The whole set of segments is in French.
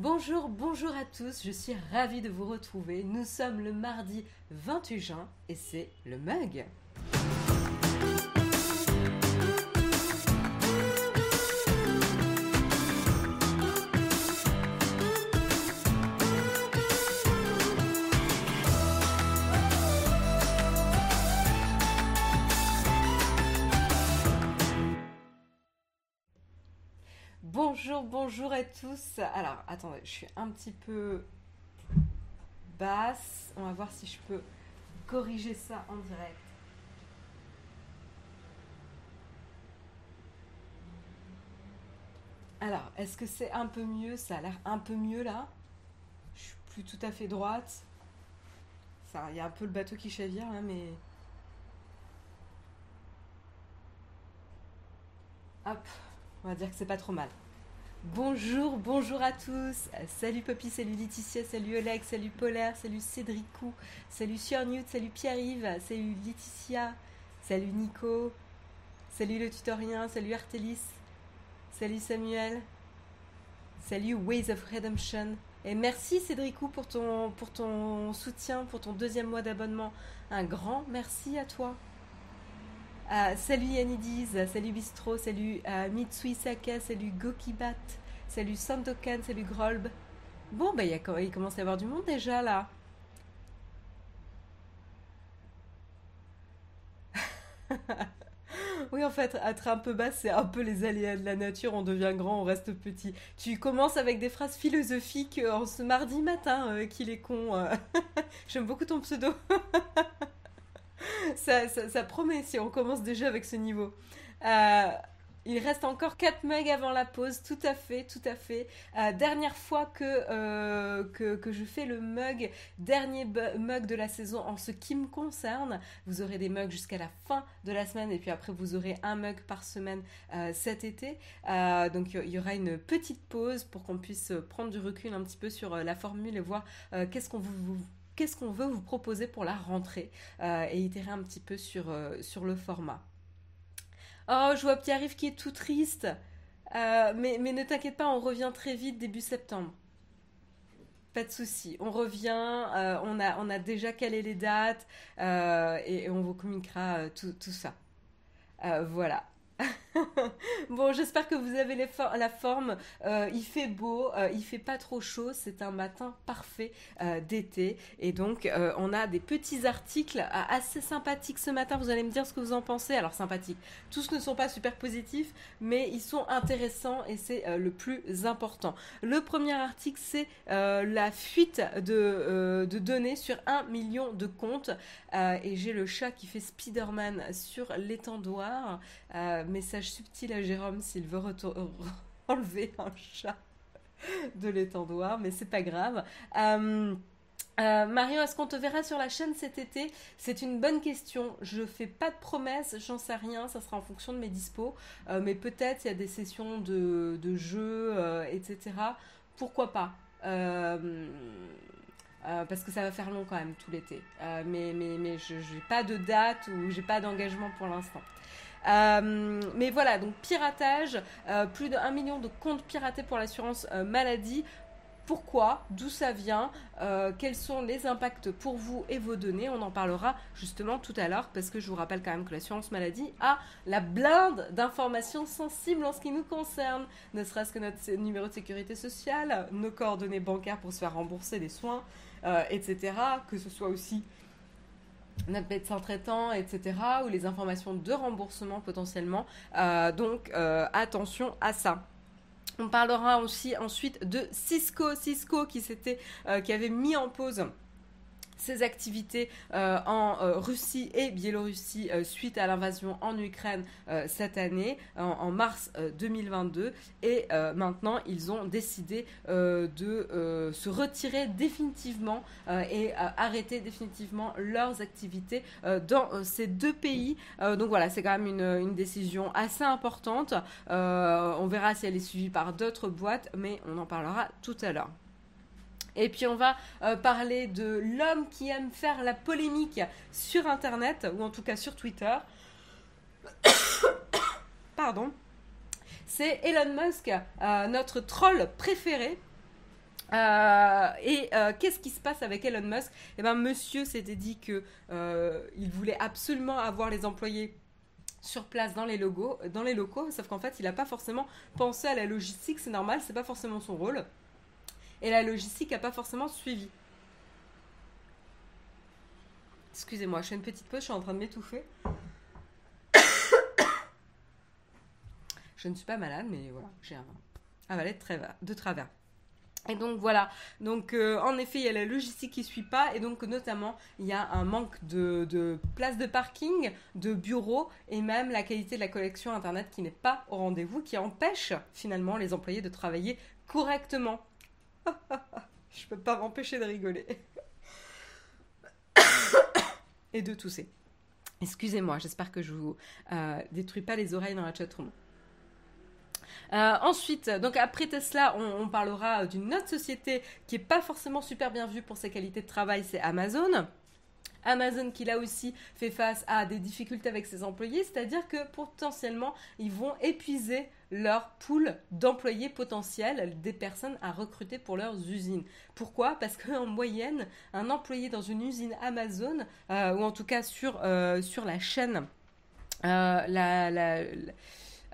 Bonjour, bonjour à tous, je suis ravie de vous retrouver. Nous sommes le mardi 28 juin et c'est le mug. Bonjour, à tous. Alors, attendez, je suis un petit peu basse. On va voir si je peux corriger ça en direct. Alors, est-ce que c'est un peu mieux? Ça a l'air un peu mieux là. Je suis plus tout à fait droite. Il y a un peu le bateau qui chavire là, mais. Hop, on va dire que c'est pas trop mal. Bonjour, bonjour à tous. Salut Poppy, salut Laetitia, salut Oleg, salut Polaire, salut Cédricou, salut Newt, salut Pierre-Yves, salut Laetitia, salut Nico, salut le tutorien, salut Artelis, salut Samuel, salut Ways of Redemption. Et merci Cédricou pour ton, pour ton soutien, pour ton deuxième mois d'abonnement. Un grand merci à toi. Euh, salut Yanidiz, salut Bistro, salut euh, Mitsui Saka, salut Gokibat, salut Sandokan, salut Grolb. Bon, bah, il commence à y avoir du monde déjà là. oui, en fait, être un peu bas, c'est un peu les aléas de la nature. On devient grand, on reste petit. Tu commences avec des phrases philosophiques euh, en ce mardi matin, qu'il est con. J'aime beaucoup ton pseudo. ça, promet si on commence déjà avec ce niveau. Euh, il reste encore 4 mugs avant la pause, tout à fait, tout à fait. Euh, dernière fois euh, que, que, je fais le mug, dernier mug de la saison en ce qui me concerne. Vous aurez des mugs jusqu'à la fin de la semaine et puis après vous aurez un mug par semaine cet été. donc il y, aura une petite pause pour qu'on puisse prendre du recul un petit peu sur la formule et voir qu'est-ce qu'on vous qu'est-ce qu'on veut vous proposer pour la rentrée euh, et itérer un petit peu sur, euh, le format. Oh, je vois Pierre-Yves qui est tout triste. Euh, mais, ne t'inquiète pas, on revient très vite début septembre. Pas de souci, on revient, on, a, déjà calé les dates et, on vous communiquera tout ça. voilà. bon, j'espère que vous avez la forme. Euh, il fait beau, euh, il fait pas trop chaud. C'est un matin parfait euh, d'été. Et donc, on a des petits articles assez sympathiques ce matin. Vous allez me dire ce que vous en pensez. Alors, sympathiques. Tous ne sont pas super positifs, mais ils sont intéressants et c'est le plus important. Le premier article, c'est la fuite de, de, données sur un million de comptes. et j'ai le chat qui fait Spider-Man sur l'étendoir subtil à Jérôme s'il veut enlever un chat de l'étendoir, mais c'est pas grave. Euh, euh, Marion, est-ce qu'on te verra sur la chaîne cet été? C'est une bonne question. Je fais pas de promesses, j'en sais rien, ça sera en fonction de mes dispos. Euh, mais peut-être il y a des sessions de, de jeux, etc. Pourquoi pas? Parce que ça va faire long quand même tout l'été. mais mais, mais je n'ai pas de date ou j'ai pas d'engagement pour l'instant. Euh, mais voilà, donc piratage, euh, plus de 1 million de comptes piratés pour l'assurance euh, maladie. Pourquoi? D'où ça vient? Quels sont les impacts pour vous et vos données? On en parlera justement tout à l'heure parce que je vous rappelle quand même que l'assurance maladie a la blinde d'informations sensibles en ce qui nous concerne, ne serait-ce que notre numéro de sécurité sociale, nos coordonnées bancaires pour se faire rembourser des soins, etc. Que ce soit aussi notre médecin traitant, etc., ou les informations de remboursement potentiellement. Euh, donc euh, attention à ça. On parlera aussi ensuite de Cisco, Cisco qui euh, qui avait mis en pause ses activités euh, en euh, Russie et Biélorussie euh, suite à l'invasion en Ukraine cette année, en, mars 2022. Et maintenant, ils ont décidé de se retirer définitivement et arrêter définitivement leurs activités dans ces deux pays. donc voilà, c'est quand même une, une, décision assez importante. on verra si elle est suivie par d'autres boîtes, mais on en parlera tout à l'heure. Et puis on va euh, parler de l'homme qui aime faire la polémique sur Internet, ou en tout cas sur Twitter. Pardon. C'est Elon Musk, euh, notre troll préféré. et qu'est-ce qui se passe avec Elon Musk? Eh ben, monsieur s'était dit que il voulait absolument avoir les employés sur place dans les, logos, dans les locaux, sauf qu'en fait, il n'a pas forcément pensé à la logistique, c'est normal, c'est pas forcément son rôle. Et la logistique n'a pas forcément suivi. Excusez-moi, je fais une petite pause, je suis en train de m'étouffer. je ne suis pas malade, mais voilà, j'ai un avalé de travers. Et donc voilà, donc euh, en effet il y a la logistique qui suit pas et donc notamment il y a un manque de, de places de parking, de bureaux et même la qualité de la collection internet qui n'est pas au rendez-vous, qui empêche finalement les employés de travailler correctement. Je peux pas m'empêcher de rigoler et de tousser. Excusez-moi, j'espère que je vous euh, détruis pas les oreilles dans la chatroom. Euh, ensuite, donc après Tesla, on, parlera d'une autre société qui est pas forcément super bien vue pour ses qualités de travail, c'est Amazon. Amazon qui là aussi fait face à des difficultés avec ses employés, c'est-à-dire que potentiellement ils vont épuiser leur pool d'employés potentiels, des personnes à recruter pour leurs usines. Pourquoi? Parce qu'en moyenne, un employé dans une usine Amazon, euh, ou en tout cas sur, euh, la chaîne, euh,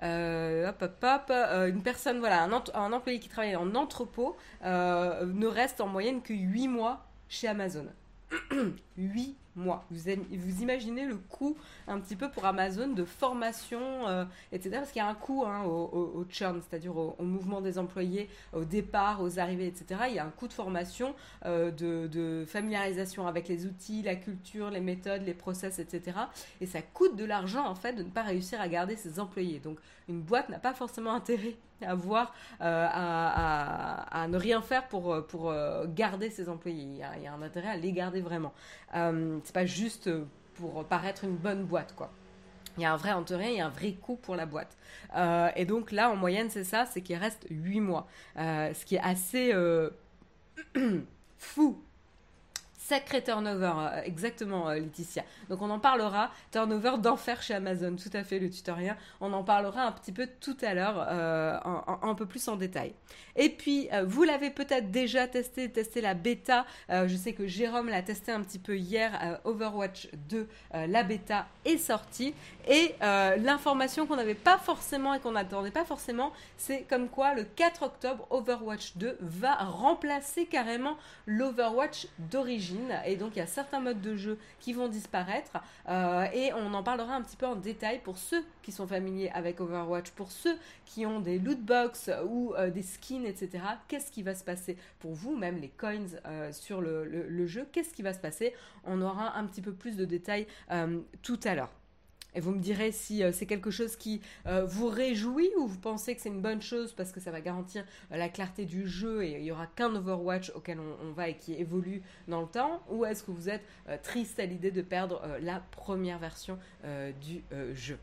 une personne, voilà, un, employé qui travaille en entrepôt ne reste en moyenne que 8 mois chez Amazon. 8 mois. Vous, imaginez le coût un petit peu pour Amazon de formation, euh, etc. Parce qu'il y a un coût hein, au, churn, c'est-à-dire au, mouvement des employés, au départ, aux arrivées, etc. Il y a un coût de formation, euh, de, familiarisation avec les outils, la culture, les méthodes, les process, etc. Et ça coûte de l'argent, en fait, de ne pas réussir à garder ses employés. Donc, une boîte n'a pas forcément intérêt à voir, euh, à, ne rien faire pour, pour garder ses employés. Il y, a, un intérêt à les garder vraiment c'est pas juste pour paraître une bonne boîte, quoi. Il y a un vrai intérêt, il y a un vrai coût pour la boîte. Euh, et donc là, en moyenne, c'est ça, c'est qu'il reste 8 mois. Euh, ce qui est assez euh, fou Sacré turnover, euh, exactement, euh, Laetitia. Donc on en parlera. Turnover d'enfer chez Amazon, tout à fait, le tutoriel. On en parlera un petit peu tout à l'heure, euh, un, peu plus en détail. Et puis, vous l'avez peut-être déjà testé, testé la bêta. je sais que Jérôme l'a testé un petit peu hier. Overwatch 2, la bêta est sortie. Et l'information qu'on n'avait pas forcément et qu'on n'attendait pas forcément, c'est comme quoi le 4 octobre, Overwatch 2 va remplacer carrément l'Overwatch d'origine. Et donc, il y a certains modes de jeu qui vont disparaître. Euh, et on en parlera un petit peu en détail pour ceux qui sont familiers avec Overwatch, pour ceux qui ont des loot box ou euh, des skins, etc. Qu'est-ce qui va se passer pour vous, même les coins euh, sur le, jeu? Qu'est-ce qui va se passer? On aura un petit peu plus de détails tout à l'heure. Et vous me direz si euh, c'est quelque chose qui euh, vous réjouit ou vous pensez que c'est une bonne chose parce que ça va garantir euh, la clarté du jeu et il n'y aura qu'un Overwatch auquel on, va et qui évolue dans le temps? Ou est-ce que vous êtes triste à l'idée de perdre la première version du jeu?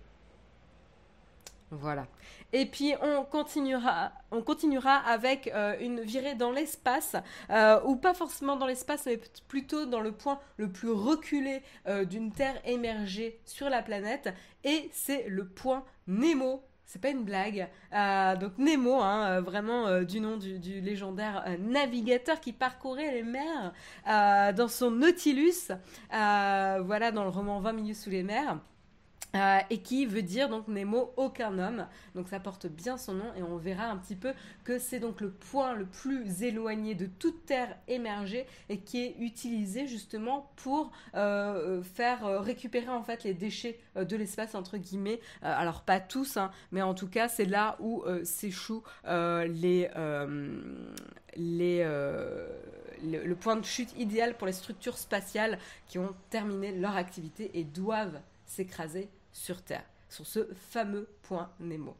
Voilà. Et puis on continuera, on continuera avec euh, une virée dans l'espace, euh, ou pas forcément dans l'espace, mais plutôt dans le point le plus reculé euh, d'une Terre émergée sur la planète, et c'est le point Nemo. C'est pas une blague. donc Nemo, hein, vraiment du nom du, du légendaire navigateur qui parcourait les mers dans son Nautilus, voilà dans le roman 20 minutes sous les mers. Euh, et qui veut dire donc Nemo aucun homme. Donc ça porte bien son nom et on verra un petit peu que c'est donc le point le plus éloigné de toute terre émergée et qui est utilisé justement pour euh, faire euh, récupérer en fait les déchets de l'espace entre guillemets. alors pas tous, hein, mais en tout cas c'est là où s'échouent les le point de chute idéal pour les structures spatiales qui ont terminé leur activité et doivent s'écraser sur Terre, sur ce fameux point Nemo.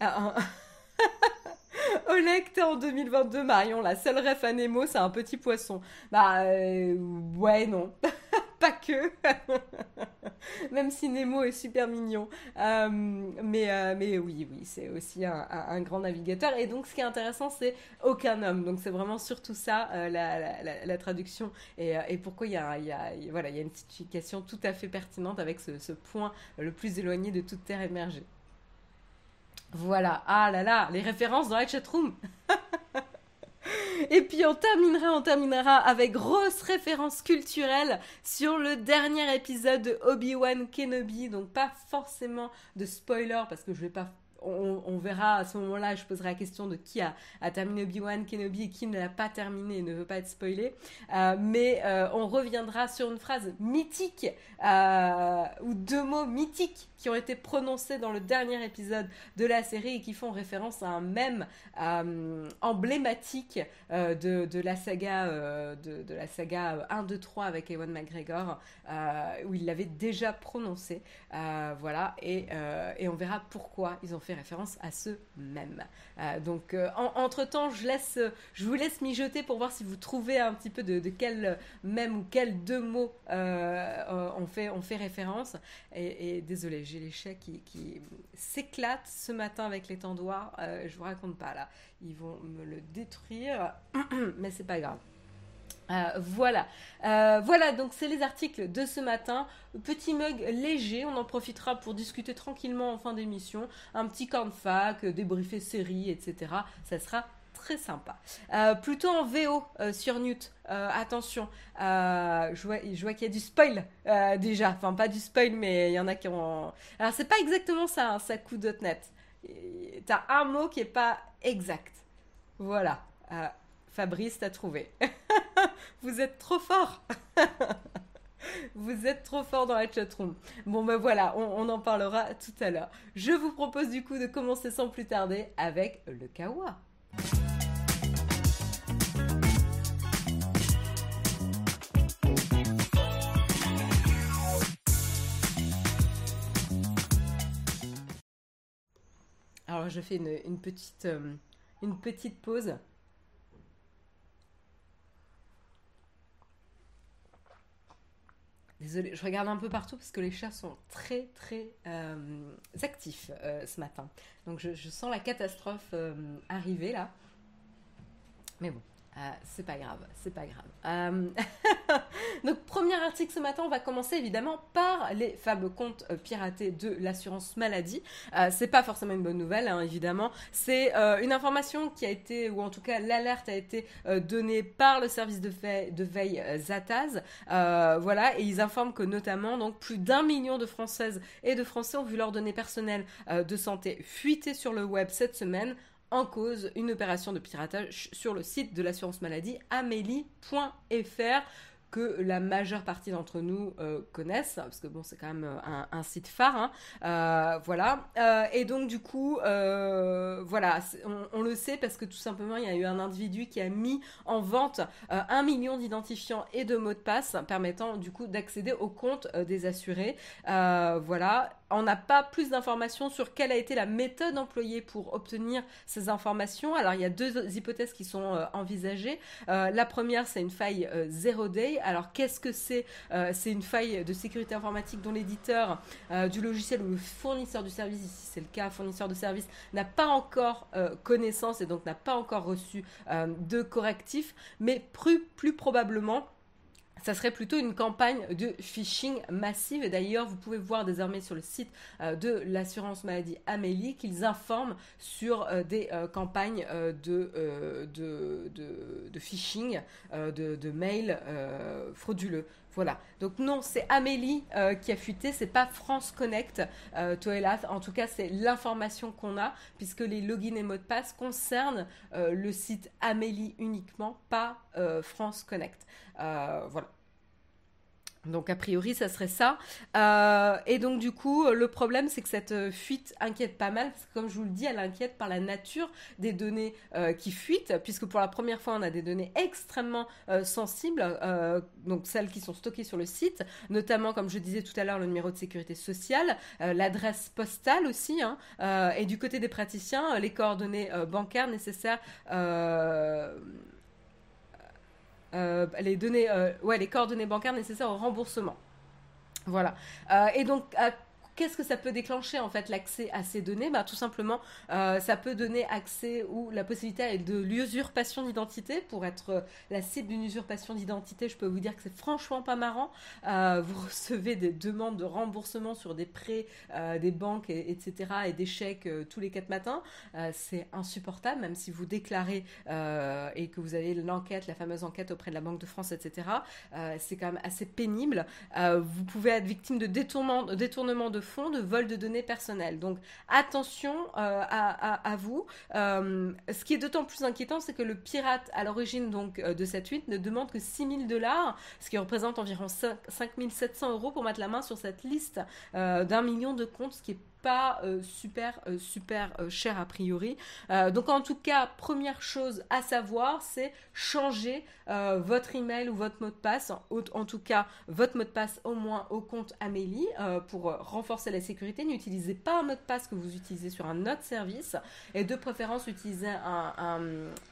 Ah, Oleg, t'es en 2022, Marion. La seule ref à Nemo, c'est un petit poisson. Bah, euh, ouais, non. pas que. Même si Nemo est super mignon. Euh, mais, euh, mais oui, oui, c'est aussi un, grand navigateur. Et donc, ce qui est intéressant, c'est aucun homme. Donc, c'est vraiment surtout ça, euh, la, traduction. Et, pourquoi il y, a, une signification tout à fait pertinente avec ce, ce point le plus éloigné de toute terre émergée. Voilà. Ah là là, les références dans la chatroom. Et puis on terminera, on terminera avec grosse référence culturelle sur le dernier épisode de Obi-Wan Kenobi. Donc pas forcément de spoiler parce que je vais pas on, verra à ce moment-là, je poserai la question de qui a, terminé Obi-Wan Kenobi et qui ne l'a pas terminé et ne veut pas être spoilé. Euh, mais euh, on reviendra sur une phrase mythique euh, ou deux mots mythiques qui ont été prononcés dans le dernier épisode de la série et qui font référence à un mème emblématique de, la saga de, la saga 1, 2, 3 avec Ewan McGregor où il l'avait déjà prononcé. voilà, et, et on verra pourquoi ils ont fait référence à ce même. Euh, donc, euh, entre temps, je, laisse, je vous laisse mijoter pour voir si vous trouvez un petit peu de, quel même ou quels deux mots euh, on, fait, on fait référence. Et, désolé, j'ai les chats qui, qui s'éclatent ce matin avec les tendoirs. je vous raconte pas là. Ils vont me le détruire, mais c'est pas grave. Euh, voilà, euh, voilà donc c'est les articles de ce matin. Petit mug léger, on en profitera pour discuter tranquillement en fin d'émission. Un petit de fac, débriefer série, etc. Ça sera très sympa. Euh, plutôt en VO sur Newt. attention, je vois, qu'il y a du spoil déjà. Enfin, pas du spoil, mais il y en a qui ont. Alors, c'est pas exactement ça, hein, ça coup .net. T'as un mot qui est pas exact. Voilà. Fabrice, t'as trouvé. Vous êtes trop fort. Vous êtes trop fort dans la chatroom. Bon ben voilà, on, en parlera tout à l'heure. Je vous propose du coup de commencer sans plus tarder avec le kawa. Alors je fais une, euh, une petite pause. Désolée, je regarde un peu partout parce que les chats sont très très euh, actifs euh, ce matin. Donc je, sens la catastrophe euh, arriver là. Mais bon, euh, c'est pas grave, c'est pas grave. Euh, donc, premier article ce matin, on va commencer évidemment par les fameux comptes euh, piratés de l'assurance maladie. c'est pas forcément une bonne nouvelle, hein, évidemment. C'est une information qui a été, ou en tout cas l'alerte a été donnée par le service de, de veille Zataz. voilà, et ils informent que notamment, donc, plus d'un million de Françaises et de Français ont vu leurs données personnelles de santé fuiter sur le web cette semaine en cause une opération de piratage sur le site de l'assurance maladie amélie.fr que la majeure partie d'entre nous euh, connaissent, parce que bon, c'est quand même euh, un, site phare, hein. euh, voilà. et donc du coup, voilà, on, le sait parce que tout simplement, il y a eu un individu qui a mis en vente un million d'identifiants et de mots de passe permettant du coup d'accéder au compte des assurés, voilà. On n'a pas plus d'informations sur quelle a été la méthode employée pour obtenir ces informations. Alors il y a deux hypothèses qui sont envisagées. la première, c'est une faille zero day alors qu'est-ce que c'est euh, C'est une faille de sécurité informatique dont l'éditeur euh, du logiciel ou le fournisseur du service, ici c'est le cas, fournisseur de service, n'a pas encore euh, connaissance et donc n'a pas encore reçu de correctif, mais plus probablement ça serait plutôt une campagne de phishing massive. Et d'ailleurs, vous pouvez voir désormais sur le site euh, de l'assurance maladie Amélie qu'ils informent sur euh, des euh, campagnes de, de, phishing, de, de mails frauduleux. Voilà. Donc non, c'est Amélie qui a fuité, c'est pas France Connect, euh, En tout cas, c'est l'information qu'on a, puisque les logins et mots de passe concernent le site Amélie uniquement, pas France Connect. voilà. Donc a priori, ça serait ça. Euh, et donc du coup, le problème, c'est que cette euh, fuite inquiète pas mal, parce que comme je vous le dis, elle inquiète par la nature des données euh, qui fuitent, puisque pour la première fois, on a des données extrêmement sensibles, donc celles qui sont stockées sur le site, notamment, comme je disais tout à l'heure, le numéro de sécurité sociale, l'adresse postale aussi, hein, et du côté des praticiens, les coordonnées bancaires nécessaires les données, euh, ouais, les coordonnées bancaires nécessaires au remboursement. Voilà. Euh, et donc, qu'est-ce que ça peut déclencher en fait l'accès à ces données? Bah, Tout simplement, euh, ça peut donner accès ou la possibilité de l'usurpation d'identité. Pour être euh, la cible d'une usurpation d'identité, je peux vous dire que c'est franchement pas marrant. Euh, vous recevez des demandes de remboursement sur des prêts des banques, etc., et des chèques tous les quatre matins. c'est insupportable, même si vous déclarez et que vous avez l'enquête, la fameuse enquête auprès de la Banque de France, etc. c'est quand même assez pénible. vous pouvez être victime de détournement, détournement de fonds, de vol de données personnelles. Donc attention euh, à, vous. Euh, ce qui est d'autant plus inquiétant, c'est que le pirate à l'origine donc euh, de cette fuite ne demande que 6000 dollars, ce qui représente environ 5700 euros pour mettre la main sur cette liste d'un million de comptes, ce qui pas euh, super euh, super euh, cher a priori. donc en tout cas, première chose à savoir, c'est changer votre email ou votre mot de passe, en, tout cas votre mot de passe au moins au compte Amélie pour renforcer la sécurité. N'utilisez pas un mot de passe que vous utilisez sur un autre service et de préférence utilisez un,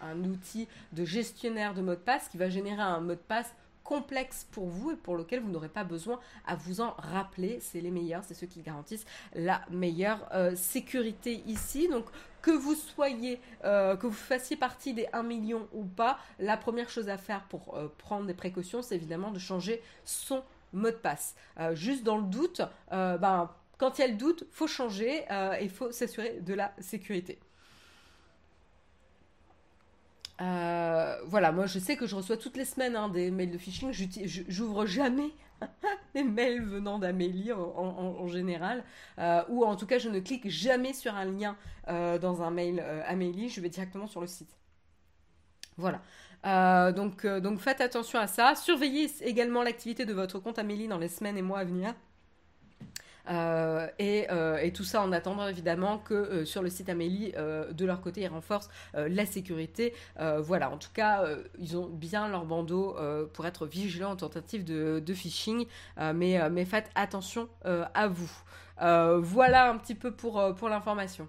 un outil de gestionnaire de mot de passe qui va générer un mot de passe complexe pour vous et pour lequel vous n'aurez pas besoin à vous en rappeler. C'est les meilleurs, c'est ceux qui garantissent la meilleure euh, sécurité ici. Donc que vous soyez, euh, que vous fassiez partie des 1 million ou pas, la première chose à faire pour euh, prendre des précautions, c'est évidemment de changer son mot de passe. juste dans le doute, ben, quand il y a le doute, faut changer et il faut s'assurer de la sécurité. Euh, voilà, moi je sais que je reçois toutes les semaines hein, des mails de phishing. J'ouvre jamais les mails venant d'Amélie en, général, euh, ou en tout cas je ne clique jamais sur un lien euh, dans un mail Amélie. Je vais directement sur le site. Voilà. donc, donc faites attention à ça. Surveillez également l'activité de votre compte Amélie dans les semaines et mois à venir. Euh, euh, et, tout ça en attendant évidemment que euh, sur le site Amélie, de leur côté, ils renforcent la sécurité. voilà, en tout cas, ils ont bien leur bandeau pour être vigilants en tentative de, phishing, mais, mais faites attention à vous. voilà un petit peu pour, pour l'information.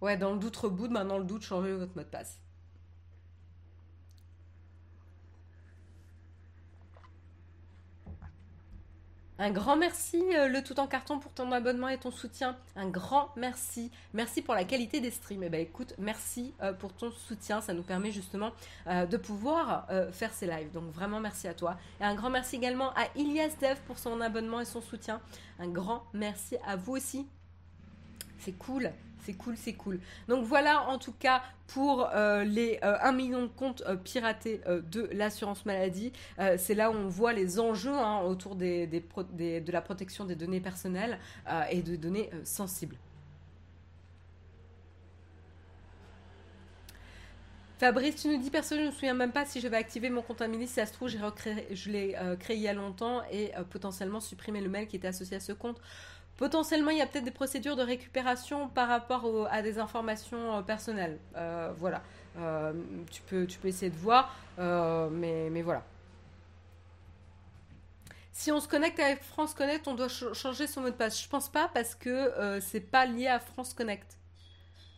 Ouais, dans le doute reboot, maintenant le doute, changez votre mot de passe. Un grand merci, euh, le tout en carton, pour ton abonnement et ton soutien. Un grand merci. Merci pour la qualité des streams. Et eh ben écoute, merci euh, pour ton soutien. Ça nous permet justement euh, de pouvoir faire ces lives. Donc vraiment merci à toi. Et un grand merci également à Ilias Dev pour son abonnement et son soutien. Un grand merci à vous aussi. C'est cool. C'est cool, c'est cool. Donc voilà en tout cas pour euh, les 1 euh, million de comptes euh, piratés de l'assurance maladie. c'est là où on voit les enjeux hein, autour des, de la protection des données personnelles et de données sensibles. Fabrice, tu nous dis, personne je ne me souviens même pas si je vais activer mon compte Amélie. Si ça se trouve, je l'ai créé il y a longtemps et potentiellement supprimer le mail qui était associé à ce compte. Potentiellement, il y a peut-être des procédures de récupération par rapport à des informations euh, personnelles. Euh, voilà. Euh, tu, peux, tu peux essayer de voir, mais, mais voilà. Si on se connecte avec France Connect, on doit changer son mot de passe. Je pense pas parce que c'est pas lié à France Connect.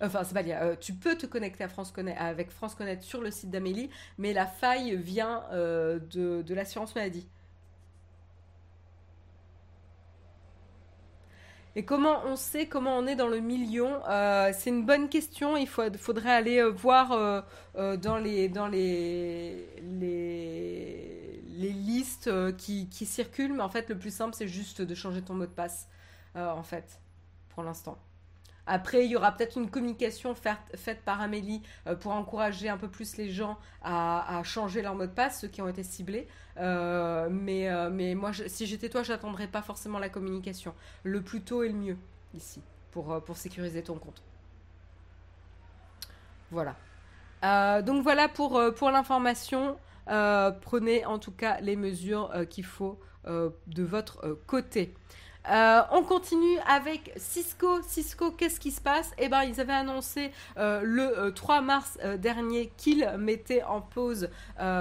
Enfin, c'est pas lié. tu peux te connecter à France Connect, avec France Connect sur le site d'Amélie, mais la faille vient de, de l'assurance maladie. Et comment on sait comment on est dans le million euh, C'est une bonne question. Il faudrait aller euh, voir euh, dans les dans les les, listes qui, qui, circulent. Mais en fait, le plus simple, c'est juste de changer ton mot de passe. en fait, pour l'instant. Après, il y aura peut-être une communication faite par Amélie euh, pour encourager un peu plus les gens à, changer leur mot de passe, ceux qui ont été ciblés. Euh, mais, euh, mais moi, si j'étais toi, j'attendrais pas forcément la communication. Le plus tôt est le mieux ici pour, pour sécuriser ton compte. Voilà. donc voilà pour, pour l'information. prenez en tout cas les mesures qu'il faut de votre côté. Euh, on continue avec Cisco. Cisco, qu'est-ce qui se passe? Eh ben, ils avaient annoncé euh, le 3 euh, mars dernier qu'ils mettaient en pause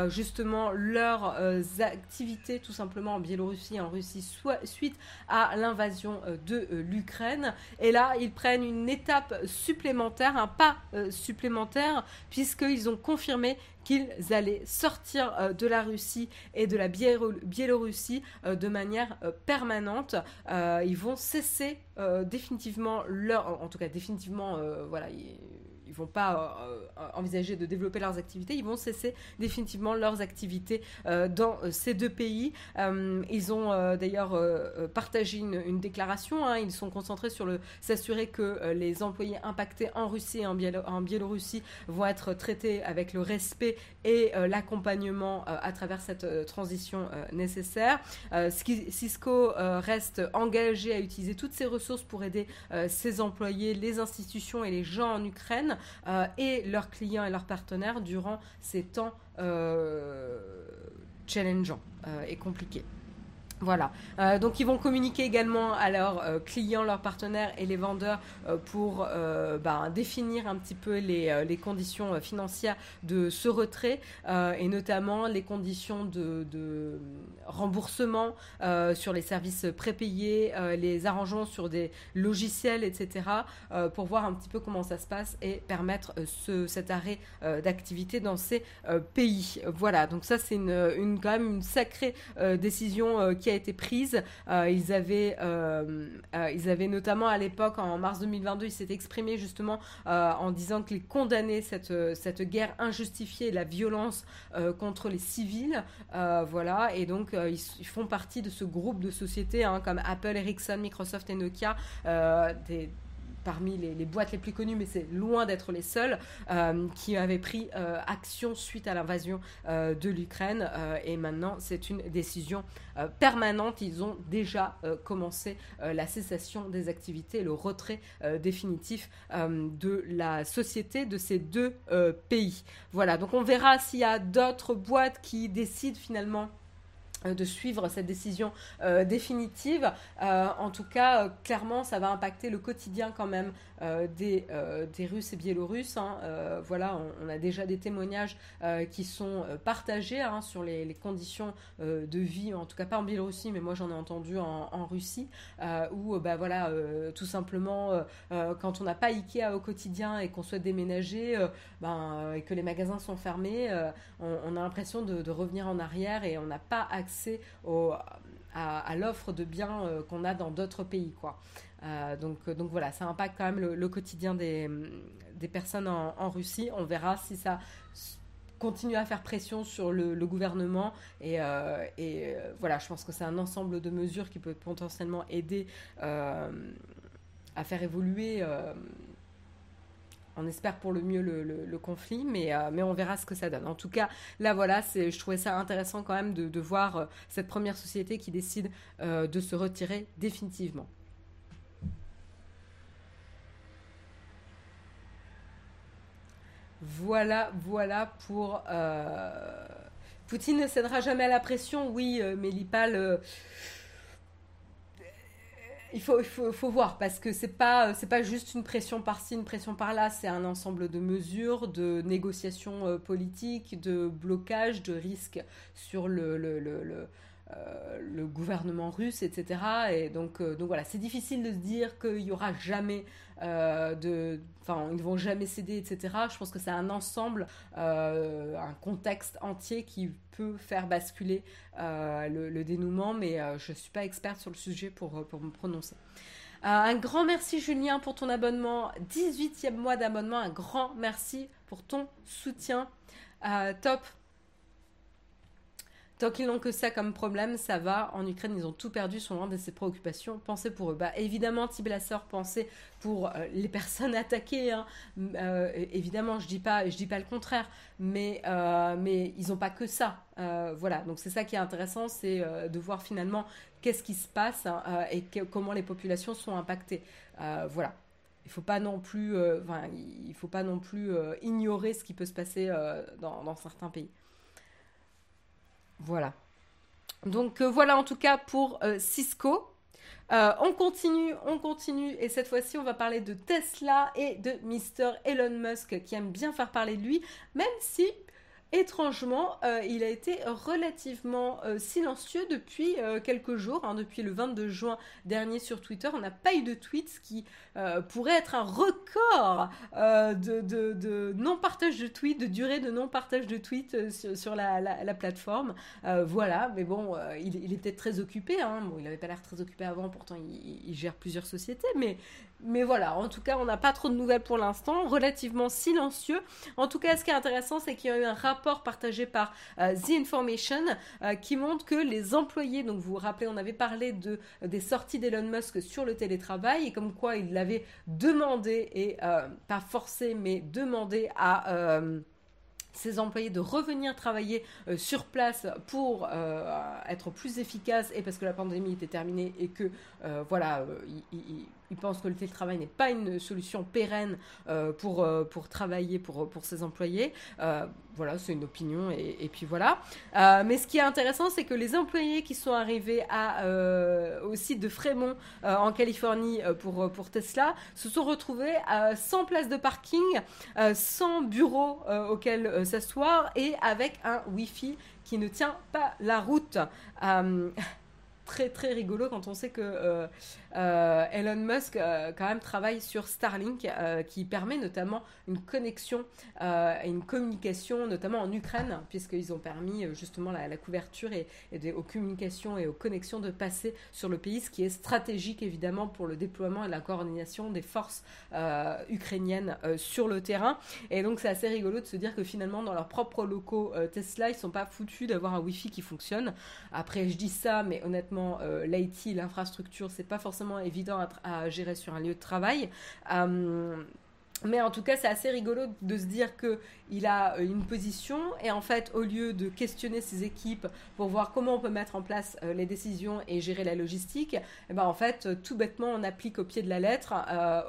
justement leurs activités tout simplement en Biélorussie en Russie suite à l'invasion de l'Ukraine. Et là, ils prennent une étape supplémentaire, un pas supplémentaire, puisqu'ils ont confirmé qu'ils allaient sortir de la Russie et de la Biélorussie de manière permanente. ils vont cesser définitivement leur, en tout cas définitivement, voilà ils vont pas euh, euh, envisager de développer leurs activités, ils vont cesser définitivement leurs activités euh, dans ces deux pays. ils ont d'ailleurs partagé une, déclaration, hein. ils sont concentrés sur le s'assurer que les employés impactés en Russie et en, en Biélorussie vont être traités avec le respect et l'accompagnement à travers cette transition nécessaire. Cisco reste engagé à utiliser toutes ses ressources pour aider ses employés, les institutions et les gens en Ukraine euh, et leurs clients et leurs partenaires durant ces temps euh, challengeants euh, et compliqués. Voilà. Euh, donc ils vont communiquer également à leurs euh, clients, leurs partenaires et les vendeurs euh, pour ben, définir un petit peu les, conditions financières de ce retrait et notamment les conditions de, remboursement sur les services prépayés, les arrangements sur des logiciels, etc. pour voir un petit peu comment ça se passe et permettre ce, cet arrêt d'activité dans ces pays. Voilà. Donc ça c'est une, quand même une sacrée décision qui a été prise. Euh, ils, avaient, euh, euh, ils avaient notamment à l'époque, en mars 2022, ils s'étaient exprimés justement en disant qu'ils condamnaient cette, cette guerre injustifiée la violence contre les civils. voilà, et donc ils, font partie de ce groupe de sociétés hein, comme Apple, Ericsson, Microsoft et Nokia, des parmi les, boîtes les plus connues, mais c'est loin d'être les seules, euh, qui avaient pris euh, action suite à l'invasion euh, de l'Ukraine. et maintenant, c'est une décision permanente. Ils ont déjà commencé la cessation des activités, le retrait définitif de la société de ces deux pays. Voilà, donc on verra s'il y a d'autres boîtes qui décident finalement de suivre cette décision euh, définitive. Euh, en tout cas, clairement, ça va impacter le quotidien quand même des, des, Russes et Biélorusses. Hein. voilà, on, a déjà des témoignages qui sont partagés hein, sur les, conditions de vie, en tout cas pas en Biélorussie, mais moi j'en ai entendu en, Russie, où bah, voilà, tout simplement, quand on n'a pas Ikea au quotidien et qu'on souhaite déménager, ben, et que les magasins sont fermés, on, a l'impression de, revenir en arrière et on n'a pas accès à, l'offre de biens euh, qu'on a dans d'autres pays. Quoi. Euh, donc, euh, donc voilà, ça impacte quand même le, quotidien des, des personnes en, Russie. On verra si ça continue à faire pression sur le, gouvernement. Et, et voilà, je pense que c'est un ensemble de mesures qui peut potentiellement aider à faire évoluer on espère pour le mieux le, conflit, mais, euh, mais on verra ce que ça donne. En tout cas, là voilà, je trouvais ça intéressant quand même de, voir euh, cette première société qui décide euh, de se retirer définitivement. Voilà, voilà pour... Poutine ne cédera jamais à la pression, oui, mais Lipal il faut, faut, faut, voir parce que c'est pas c'est pas juste une pression par-ci, une pression par-là, c'est un ensemble de mesures, de négociations euh, politiques, de blocage, de risques sur le, le, le, le euh, le gouvernement russe, etc. Et donc, euh, donc voilà, c'est difficile de se dire qu'il y aura jamais de, enfin, ils vont jamais céder, etc. Je pense que c'est un ensemble, un contexte entier qui peut faire basculer euh, le, dénouement, mais euh, je ne suis pas experte sur le sujet pour, euh, pour me prononcer. un grand merci Julien pour ton abonnement, 18e mois d'abonnement, un grand merci pour ton soutien. top, Tant qu'ils n'ont que ça comme problème, ça va. En Ukraine, ils ont tout perdu, sont loin de ses préoccupations. Pensez pour eux. Bah, évidemment, Tiblasseur, pensez pour euh, les personnes attaquées. Hein. Euh, évidemment, je dis pas, je dis pas le contraire, mais euh, mais ils n'ont pas que ça. voilà. Donc c'est ça qui est intéressant, c'est de voir finalement qu'est-ce qui se passe hein, et comment les populations sont impactées. voilà il faut pas non plus, il faut pas non plus ignorer ce qui peut se passer dans, certains pays. Voilà. Donc euh, voilà en tout cas pour euh, Cisco. Euh, on continue, on continue, et cette fois-ci, on va parler de Tesla et de Mr. Elon Musk, qui aime bien faire parler de lui, même si étrangement, euh, il a été relativement euh, silencieux depuis euh, quelques jours, hein, depuis le 22 juin dernier sur Twitter. On n'a pas eu de tweets, ce qui pourrait être un record de, non-partage de tweets, de durée de non-partage de tweets sur, la, plateforme. voilà, mais bon, il, était très occupé. Hein. Bon, il n'avait pas l'air très occupé avant, pourtant il, gère plusieurs sociétés, mais, mais voilà, en tout cas, on n'a pas trop de nouvelles pour l'instant, relativement silencieux. En tout cas, ce qui est intéressant, c'est qu'il y a eu un rapport partagé par euh, The Information euh, qui montre que les employés, donc vous vous rappelez, on avait parlé de, des sorties d'Elon Musk sur le télétravail et comme quoi il l'avait demandé, et euh, pas forcé, mais demandé à ses employés de revenir travailler sur place pour être plus efficaces et parce que la pandémie était terminée et que voilà, il, il pense que le télétravail n'est pas une solution pérenne euh, pour, euh, pour travailler pour, pour ses employés. Euh, voilà, c'est une opinion et, puis voilà. mais ce qui est intéressant, c'est que les employés qui sont arrivés au site de Fremont en Californie pour, pour Tesla se sont retrouvés sans place de parking, sans bureau auquel s'asseoir et avec un Wi-Fi qui ne tient pas la route. Très très rigolo quand on sait que euh, Elon Musk euh, quand même travaille sur Starlink euh, qui permet notamment une connexion et une communication notamment en Ukraine puisqu'ils ont permis justement la, couverture et, aux communications et aux connexions de passer sur le pays ce qui est stratégique évidemment pour le déploiement et la coordination des forces ukrainiennes sur le terrain. Et donc c'est assez rigolo de se dire que finalement dans leurs propres locaux Tesla ils sont pas foutus d'avoir un Wi-Fi qui fonctionne. Après je dis ça mais honnêtement l'IT l'infrastructure c'est pas forcément évident à, gérer sur un lieu de travail. Euh, mais en tout cas, c'est assez rigolo de se dire que il a une position et en fait, au lieu de questionner ses équipes pour voir comment on peut mettre en place euh, les décisions et gérer la logistique, eh ben en fait, tout bêtement, on applique au pied de la lettre euh,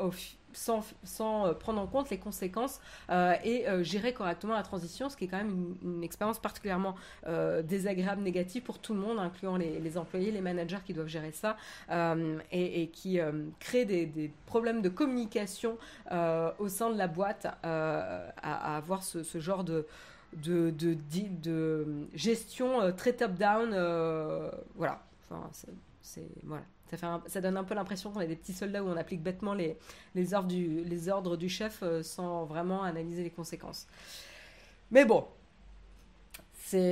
sans, euh, prendre en compte les conséquences euh, et euh, gérer correctement la transition, ce qui est quand même une, expérience particulièrement désagréable, négative pour tout le monde, incluant les, employés, les managers qui doivent gérer ça et, qui crée des, problèmes de communication au sein de la boîte à, avoir ce, genre de, de gestion très top-down. voilà. Enfin, c'est voilà. Ça, donne un peu l'impression qu'on est des petits soldats où on applique bêtement les, ordres, du, chef euh, sans vraiment analyser les conséquences. Mais bon,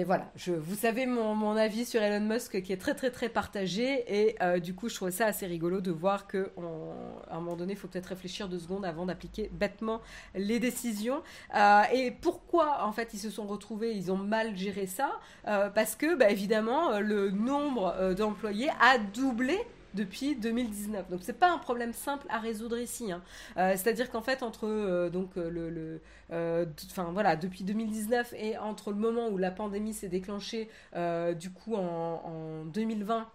voilà, vous savez mon, avis sur Elon Musk qui est très très très partagé et euh, du coup je trouvais ça assez rigolo de voir que un moment donné il faut peut-être réfléchir deux secondes avant d'appliquer bêtement les décisions. Euh, et pourquoi en fait ils se sont retrouvés ils ont mal géré ça? Parce que bah, évidemment le nombre d'employés a doublé depuis 2019. Donc c'est pas un problème simple à résoudre ici. Hein. Euh, c'est-à-dire qu'en fait entre euh, donc euh, le, enfin voilà depuis 2019 et entre le moment où la pandémie s'est déclenchée du coup en 2020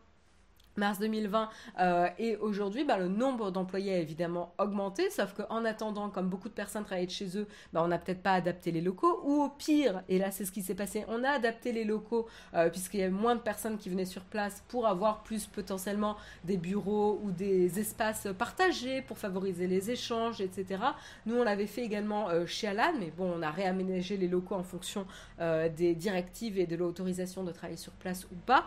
mars 2020 euh, et aujourd'hui, bah, le nombre d'employés a évidemment augmenté, sauf qu'en attendant, comme beaucoup de personnes travaillent de chez eux, bah, on n'a peut-être pas adapté les locaux, ou au pire, et là c'est ce qui s'est passé, on a adapté les locaux euh, puisqu'il y avait moins de personnes qui venaient sur place pour avoir plus potentiellement des bureaux ou des espaces partagés pour favoriser les échanges, etc. Nous, on l'avait fait également euh, chez Alan, mais bon, on a réaménagé les locaux en fonction des directives et de l'autorisation de travailler sur place ou pas,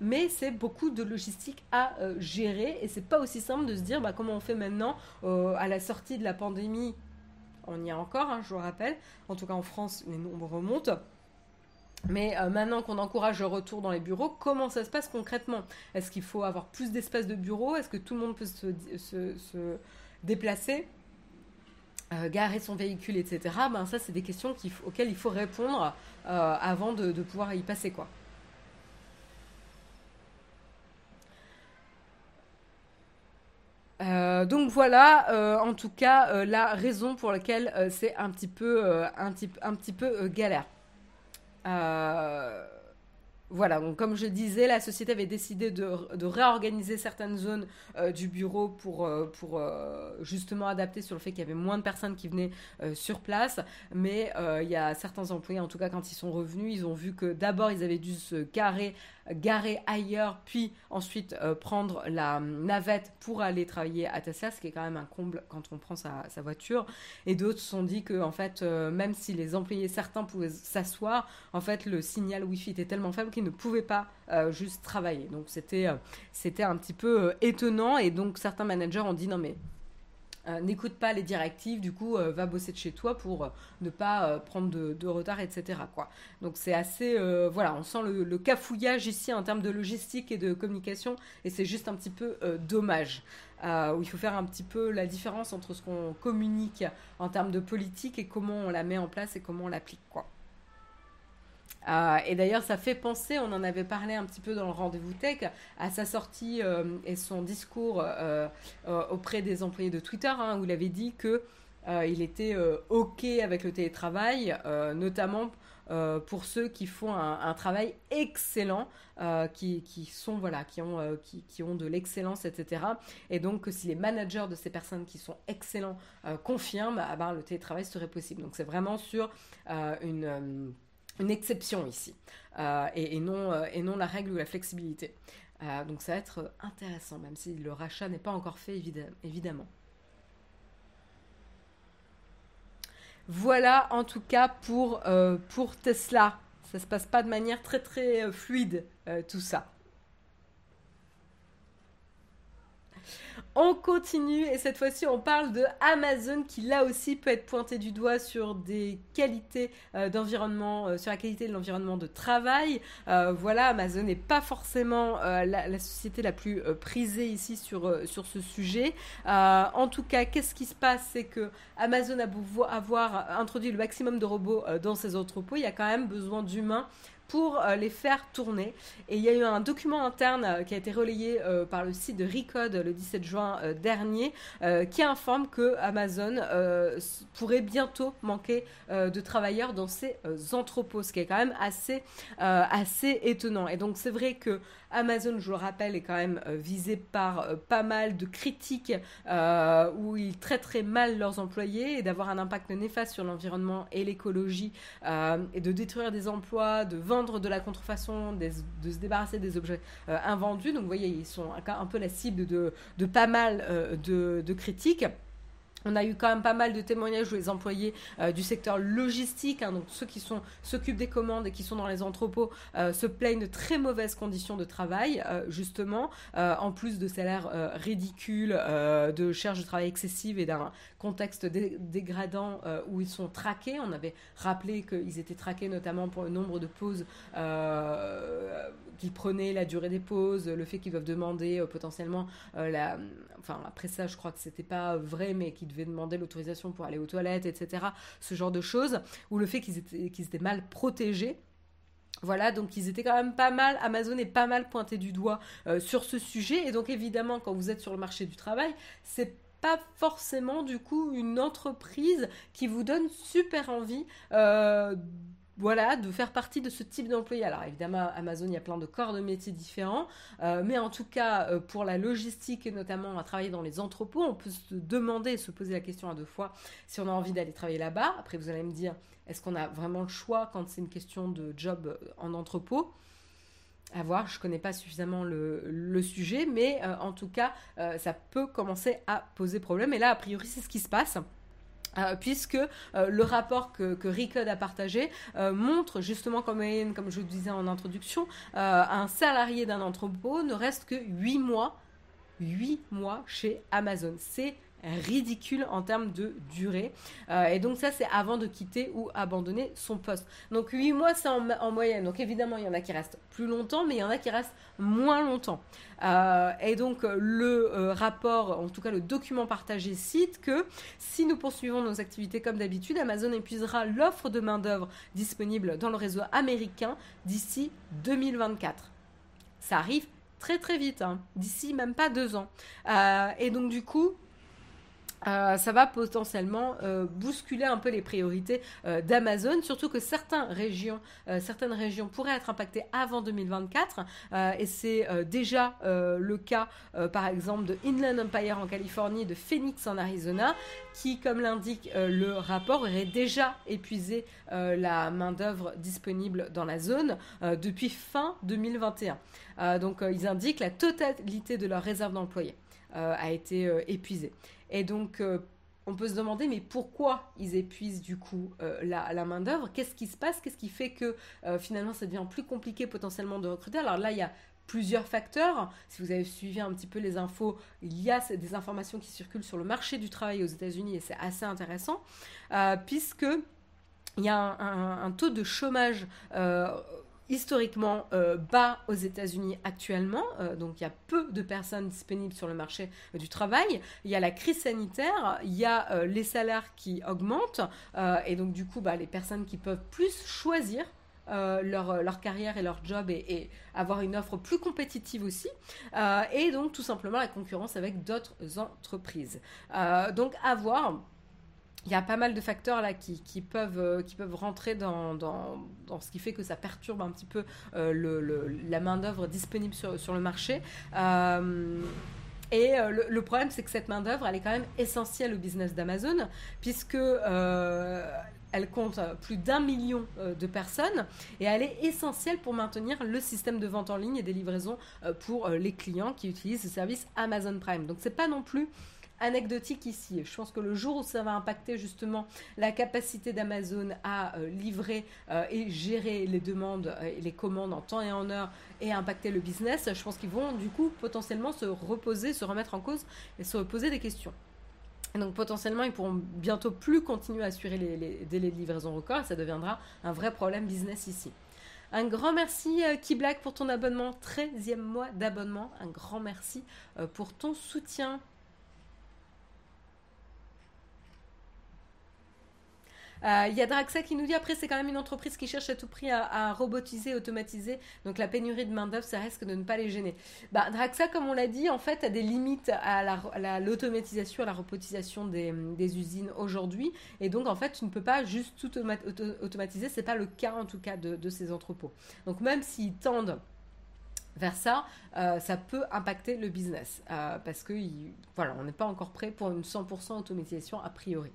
mais c'est beaucoup de logistique à euh, gérer et c'est pas aussi simple de se dire bah, comment on fait maintenant euh, à la sortie de la pandémie? On y est encore, hein, je vous rappelle. En tout cas en France, les nombres remontent. Mais euh, maintenant qu'on encourage le retour dans les bureaux, comment ça se passe concrètement? Est-ce qu'il faut avoir plus d'espace de bureau? Est-ce que tout le monde peut se, se, déplacer? Garer son véhicule, etc. Ben ça, c'est des questions auxquelles il faut répondre avant de, de, pouvoir y passer, quoi. Euh, donc voilà, euh, en tout cas, euh, la raison pour laquelle c'est un petit peu, un, un petit peu galère. Voilà, comme je disais, la société avait décidé de, réorganiser certaines zones du bureau pour, pour justement adapter sur le fait qu'il y avait moins de personnes qui venaient sur place. Mais il y a certains employés, en tout cas quand ils sont revenus, ils ont vu que d'abord ils avaient dû se carrer garer ailleurs, puis ensuite prendre la navette pour aller travailler à Tesla, ce qui est quand même un comble quand on prend sa, voiture. Et d'autres se sont dit que, en fait, même si les employés, certains pouvaient s'asseoir, en fait, le signal Wi-Fi était tellement faible qu'ils ne pouvaient pas juste travailler. Donc c'était c'était un petit peu étonnant et donc certains managers ont dit non mais euh, n'écoute pas les directives, du coup, euh, va bosser de chez toi pour euh, ne pas prendre de, retard, etc. Quoi. Donc c'est assez, voilà, on sent le, cafouillage ici en termes de logistique et de communication, et c'est juste un petit peu dommage. où il faut faire un petit peu la différence entre ce qu'on communique en termes de politique et comment on la met en place et comment on l'applique, quoi. Euh, et d'ailleurs, ça fait penser, on en avait parlé un petit peu dans le rendez-vous tech, à sa sortie euh, et son discours euh, auprès des employés de Twitter, hein, où il avait dit que il était ok avec le télétravail, notamment pour ceux qui font un, travail excellent, qui, sont voilà, qui ont, qui ont de l'excellence, etc. Et donc, si les managers de ces personnes qui sont excellents confirment, ah ben, le télétravail serait possible. Donc, c'est vraiment sur une exception ici, euh, et, non, euh, et non la règle ou la flexibilité. Euh, donc ça va être intéressant, même si le rachat n'est pas encore fait, évidemment. Voilà en tout cas pour, pour Tesla. Ça se passe pas de manière très très fluide tout ça. On continue et cette fois-ci on parle de Amazon qui là aussi peut être pointé du doigt sur des qualités euh, d'environnement, euh, sur la qualité de l'environnement de travail. Euh, voilà, Amazon n'est pas forcément la, société la plus prisée ici sur, sur ce sujet. en tout cas, qu'est-ce qui se passe? C'est que Amazon a beau avoir introduit le maximum de robots dans ses entrepôts, il y a quand même besoin d'humains pour euh, les faire tourner. Et il y a eu un document interne euh, qui a été relayé euh, par le site de Recode le 17 juin dernier qui informe que Amazon pourrait bientôt manquer de travailleurs dans ses entrepôts, ce qui est quand même assez, assez étonnant. Et donc c'est vrai que Amazon, je le rappelle, est quand même euh, visé par euh, pas mal de critiques euh, où ils traitent très mal leurs employés et d'avoir un impact néfaste sur l'environnement et l'écologie et de détruire des emplois, de vendre de la contrefaçon, de se débarrasser des objets invendus. Donc vous voyez, ils sont un, peu la cible de, pas mal de critiques. On a eu quand même pas mal de témoignages où les employés euh, du secteur logistique, hein, donc ceux qui s'occupent des commandes et qui sont dans les entrepôts, euh, se plaignent de très mauvaises conditions de travail, euh, justement, en plus de salaires ridicules, de charges de travail excessives et d'un contexte dégradant où ils sont traqués. On avait rappelé qu'ils étaient traqués notamment pour le nombre de pauses qu'ils prenaient, la durée des pauses, le fait qu'ils doivent demander potentiellement la, enfin après ça, je crois que c'était pas vrai, mais qu'ils devaient demander l'autorisation pour aller aux toilettes, etc. Ce genre de choses, ou le fait qu'ils étaient, mal protégés. Voilà, donc ils étaient quand même pas mal, Amazon est pas mal pointé du doigt euh, sur ce sujet. Et donc évidemment, quand vous êtes sur le marché du travail, c'est pas forcément du coup une entreprise qui vous donne super envie euh, voilà, de faire partie de ce type d'employé. Alors évidemment, Amazon, il y a plein de corps de métiers différents, euh, mais en tout cas, euh, pour la logistique et notamment à travailler dans les entrepôts, on peut se demander, se poser la question à deux fois si on a envie d'aller travailler là-bas. Après, vous allez me dire, est-ce qu'on a vraiment le choix quand c'est une question de job euh, en entrepôt? À voir, je ne connais pas suffisamment le, sujet, mais en tout cas, ça peut commencer à poser problème. Et là, a priori, c'est ce qui se passe. Euh, puisque euh, le rapport que, que a partagé euh, montre justement comme, comme je vous disais en introduction, un salarié d'un entrepôt ne reste que 8 mois, 8 mois chez Amazon. C'est ridicule en termes de durée. Euh, et donc ça, c'est avant de quitter ou abandonner son poste. Donc 8 mois, c'est en, moyenne. Donc évidemment, il y en a qui restent plus longtemps, mais il y en a qui restent moins longtemps. Euh, et donc le euh, rapport, en tout cas le document partagé cite que si nous poursuivons nos activités comme d'habitude, Amazon épuisera l'offre de main-d'œuvre disponible dans le réseau américain d'ici 2024. Ça arrive très très vite, hein. d'ici même pas deux ans. et donc du coup, euh, ça va potentiellement euh, bousculer un peu les priorités euh, d'Amazon, surtout que certaines régions, certaines régions pourraient être impactées avant 2024, et c'est déjà le cas, par exemple, de Inland Empire en Californie, de Phoenix en Arizona, qui, comme l'indique le rapport, aurait déjà épuisé la main-d'œuvre disponible dans la zone depuis fin 2021. donc, ils indiquent la totalité de leur réserve d'employés a été épuisée. Et donc, euh, on peut se demander, mais pourquoi ils épuisent du coup euh, la, main-d'œuvre? Qu'est-ce qui se passe? Qu'est-ce qui fait que euh, finalement ça devient plus compliqué potentiellement de recruter? Alors là, il y a plusieurs facteurs. Si vous avez suivi un petit peu les infos, il y a des informations qui circulent sur le marché du travail aux États-Unis et c'est assez intéressant, puisque il y a un, taux de chômage historiquement euh, bas aux États-Unis actuellement, euh, donc il y a peu de personnes disponibles sur le marché euh, du travail. Il y a la crise sanitaire, il y a les salaires qui augmentent, et donc du coup, bah, les personnes qui peuvent plus choisir leur, leur, carrière et leur job et, avoir une offre plus compétitive aussi. et donc tout simplement la concurrence avec d'autres entreprises. donc à voir il y a pas mal de facteurs là qui, euh, peuvent rentrer dans, ce qui fait que ça perturbe un petit peu euh, le, la main-d'œuvre disponible sur, le marché. Euh, et le, problème, c'est que cette main-d'œuvre, elle est quand même essentielle au business d'Amazon, puisque elle compte plus d'un million de personnes et elle est essentielle pour maintenir le système de vente en ligne et des livraisons pour les clients qui utilisent le service Amazon Prime. Donc, c'est pas non plus anecdotique ici. Je pense que le jour où ça va impacter justement la capacité d'Amazon à euh, livrer euh, et gérer les demandes euh, et les commandes en temps et en heure et impacter le business, je pense qu'ils vont du coup potentiellement se reposer, se remettre en cause et se poser des questions. Donc potentiellement, ils pourront bientôt plus continuer à assurer les, délais de livraison record et ça deviendra un vrai problème business ici. Un grand merci Kiblack pour ton abonnement, 13e mois d'abonnement. Un grand merci pour ton soutien. Il y a Draxa qui nous dit après, c'est quand même une entreprise qui cherche à tout prix à, robotiser, automatiser. Donc la pénurie de main-d'œuvre, ça risque de ne pas les gêner. Bah, Draxa, comme on l'a dit, en fait, a des limites à l'automatisation, à, la robotisation des, usines aujourd'hui. Et donc, en fait, tu ne peux pas juste tout automatiser. C'est pas le cas, en tout cas, de, de ces entrepôts. Donc, même s'ils tendent vers ça, euh, ça peut impacter le business euh, parce que on n'est pas encore prêt pour une 100% automatisation a priori.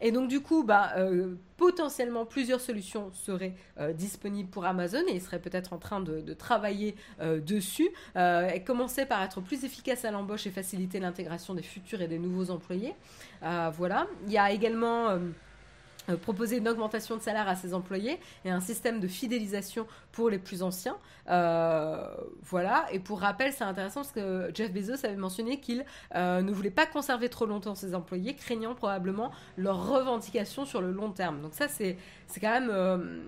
Et donc du coup, bah, euh, potentiellement plusieurs solutions seraient disponibles pour Amazon et ils seraient peut-être en train de, de travailler dessus et commencer par être plus efficace à l'embauche et faciliter l'intégration des futurs et des nouveaux employés. voilà. Il y a également euh, proposer une augmentation de salaire à ses employés et un système de fidélisation pour les plus anciens. Euh, voilà. Et pour rappel, c'est intéressant parce que Jeff Bezos avait mentionné qu'il euh, ne voulait pas conserver trop longtemps ses employés, craignant probablement leurs revendications sur le long terme. Donc ça, c'est quand même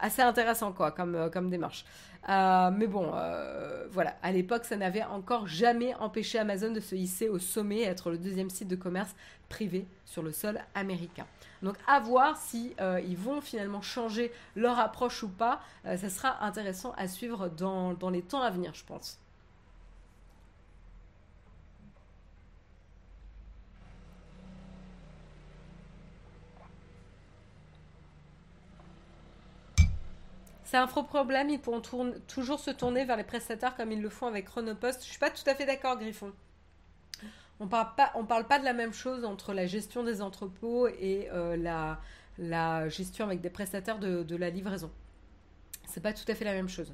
assez intéressant quoi, comme, comme démarche. mais bon, voilà, à l'époque, ça n'avait encore jamais empêché Amazon de se hisser au sommet et être le deuxième site de commerce privé sur le sol américain. Donc à voir si euh, ils vont finalement changer leur approche ou pas. Euh, ça sera intéressant à suivre dans, dans les temps à venir, je pense. C'est un faux problème, ils pourront toujours se tourner vers les prestataires comme ils le font avec Chronopost. Je suis pas tout à fait d'accord, Griffon. On parle pas, on parle pas de la même chose entre la gestion des entrepôts et euh, la, gestion avec des prestataires de, la livraison. C'est pas tout à fait la même chose.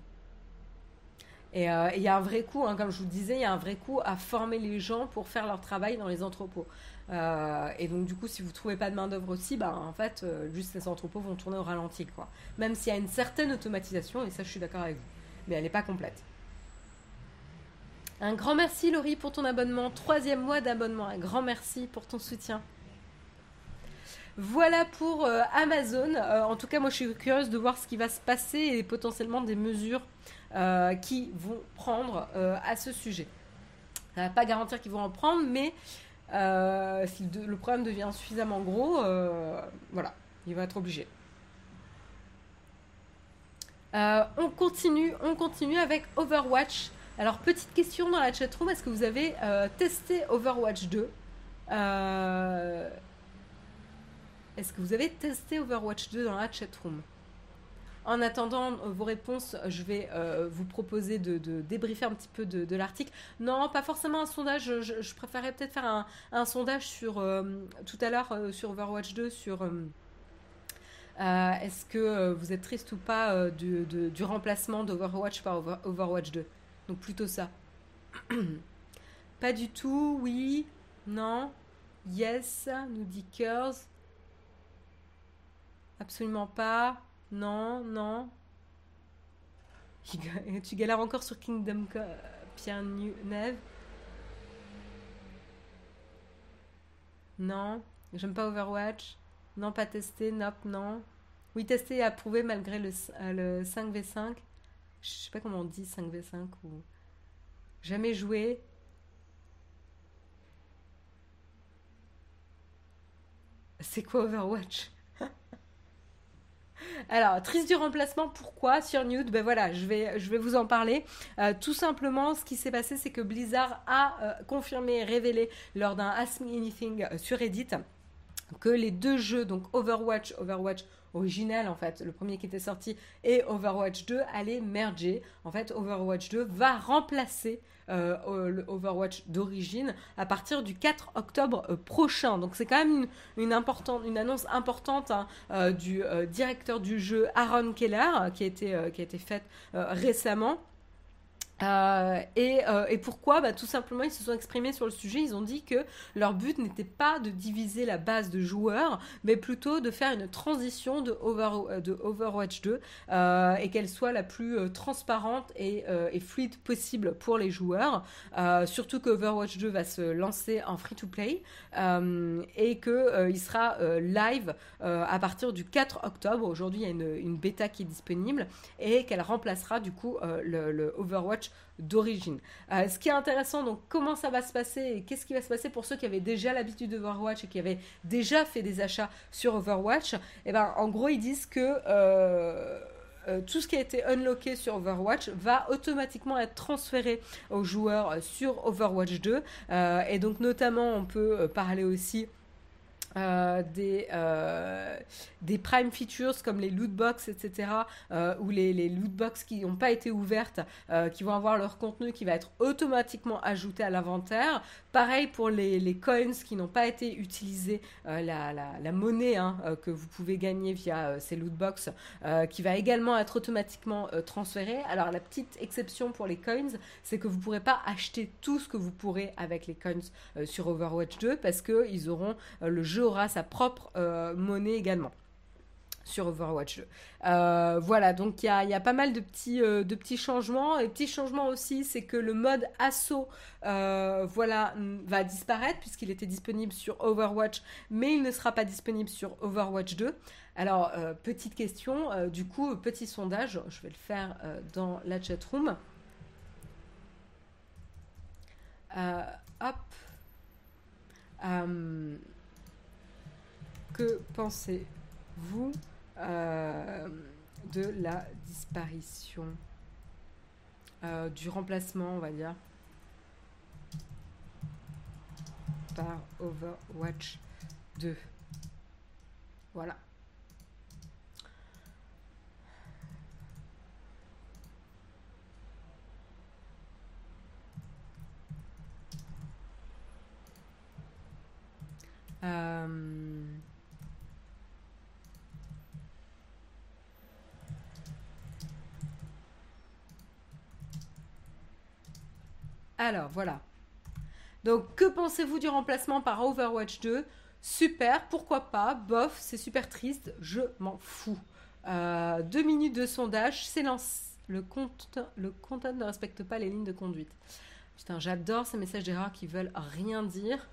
Et euh, il y a un vrai coût, hein, comme je vous disais, il y a un vrai coût à former les gens pour faire leur travail dans les entrepôts. Euh, et donc du coup, si vous trouvez pas de main d'œuvre aussi, bah en fait, juste les entrepôts vont tourner au ralenti, quoi. Même s'il y a une certaine automatisation, et ça, je suis d'accord avec vous, mais elle n'est pas complète. Un grand merci Laurie pour ton abonnement. Troisième mois d'abonnement. Un grand merci pour ton soutien. Voilà pour euh, Amazon. Euh, en tout cas, moi je suis curieuse de voir ce qui va se passer et potentiellement des mesures euh, qui vont prendre à ce sujet. Ça va pas garantir qu'ils vont en prendre, mais si le problème devient suffisamment gros, voilà, il va être obligé. on continue, on continue avec Overwatch. Alors, petite question dans la chatroom, est-ce que vous avez euh, testé Overwatch 2 Euh, est-ce que vous avez testé Overwatch 2 dans la chatroom? En attendant vos réponses, je vais vous proposer de, débriefer un petit peu de, l'article. Non, pas forcément un sondage. Je, préférerais peut-être faire un, sondage sur tout à l'heure sur Overwatch 2 sur euh, est-ce que euh, vous êtes triste ou pas euh, du, remplacement d'Overwatch par Overwatch 2 Donc plutôt ça. pas du tout, oui, non, yes, nous dit Kers. Absolument pas, non, non. Tu galères encore sur Kingdom Pierre Neve Non, j'aime pas Overwatch. Non, pas testé. Nope, non. Oui, testé et approuvé malgré le, 5v5. Euh, Je sais pas comment on dit 5v5 ou. Jamais joué. C'est quoi Overwatch? Alors, triste du remplacement, pourquoi sur Nude? Ben voilà, je vais, vous en parler. Euh, tout simplement, ce qui s'est passé, c'est que Blizzard a euh, confirmé, révélé lors d'un Ask Me Anything sur Reddit que les deux jeux, donc Overwatch, Overwatch original en fait, le premier qui était sorti, et Overwatch 2 allaient merger. En fait, Overwatch 2 va remplacer euh, le Overwatch d'origine à partir du 4 octobre euh, prochain. Donc c'est quand même une, importante, une annonce importante hein, euh, du directeur du jeu Aaron Keller qui a été, qui a été faite récemment. Euh, euh, et, pourquoi bah, Tout simplement, ils se sont exprimés sur le sujet. Ils ont dit que leur but n'était pas de diviser la base de joueurs, mais plutôt de faire une transition de, euh, Overwatch 2 et qu'elle soit la plus transparente et, fluide possible pour les joueurs. surtout que Overwatch 2 va se lancer en free-to-play et qu'il sera live à partir du 4 octobre. Aujourd'hui, il y a une, une, bêta qui est disponible et qu'elle remplacera du coup le, le Overwatch d'origine. Euh, ce qui est intéressant, donc comment ça va se passer et qu'est-ce qui va se passer pour ceux qui avaient déjà l'habitude d'Overwatch et qui avaient déjà fait des achats sur Overwatch, et eh ben en gros ils disent que euh, euh, tout ce qui a été unlocké sur Overwatch va automatiquement être transféré aux joueurs sur Overwatch 2 et donc notamment on peut parler aussi euh, des, euh, des prime features comme les loot box, etc., euh, ou les, les loot box qui n'ont pas été ouvertes, qui vont avoir leur contenu qui va être automatiquement ajouté à l'inventaire. Pareil pour les, coins qui n'ont pas été utilisés, la, la, monnaie hein, que vous pouvez gagner via ces loot box, qui va également être automatiquement transférée. Alors la petite exception pour les coins, c'est que vous ne pourrez pas acheter tout ce que vous pourrez avec les coins sur Overwatch 2 parce qu'ils auront le jeu aura sa propre euh, monnaie également sur Overwatch 2. Euh, voilà, donc il y a, pas mal de petits, euh, de petits changements. Et petit changement aussi, c'est que le mode assaut voilà, va disparaître puisqu'il était disponible sur Overwatch, mais il ne sera pas disponible sur Overwatch 2. Alors, petite question, du coup, petit sondage, je vais le faire dans la chat room. hop. Que pensez-vous euh, de la disparition euh, du remplacement, on va dire, par Overwatch 2 Voilà. Euh, Alors, voilà. Donc, que pensez-vous du remplacement par Overwatch 2 Super, pourquoi pas? Bof, c'est super triste, je m'en fous. Euh, deux minutes de sondage, s'élance. Le compte, le content ne respecte pas les lignes de conduite. Putain, j'adore ces messages d'erreur qui veulent rien dire.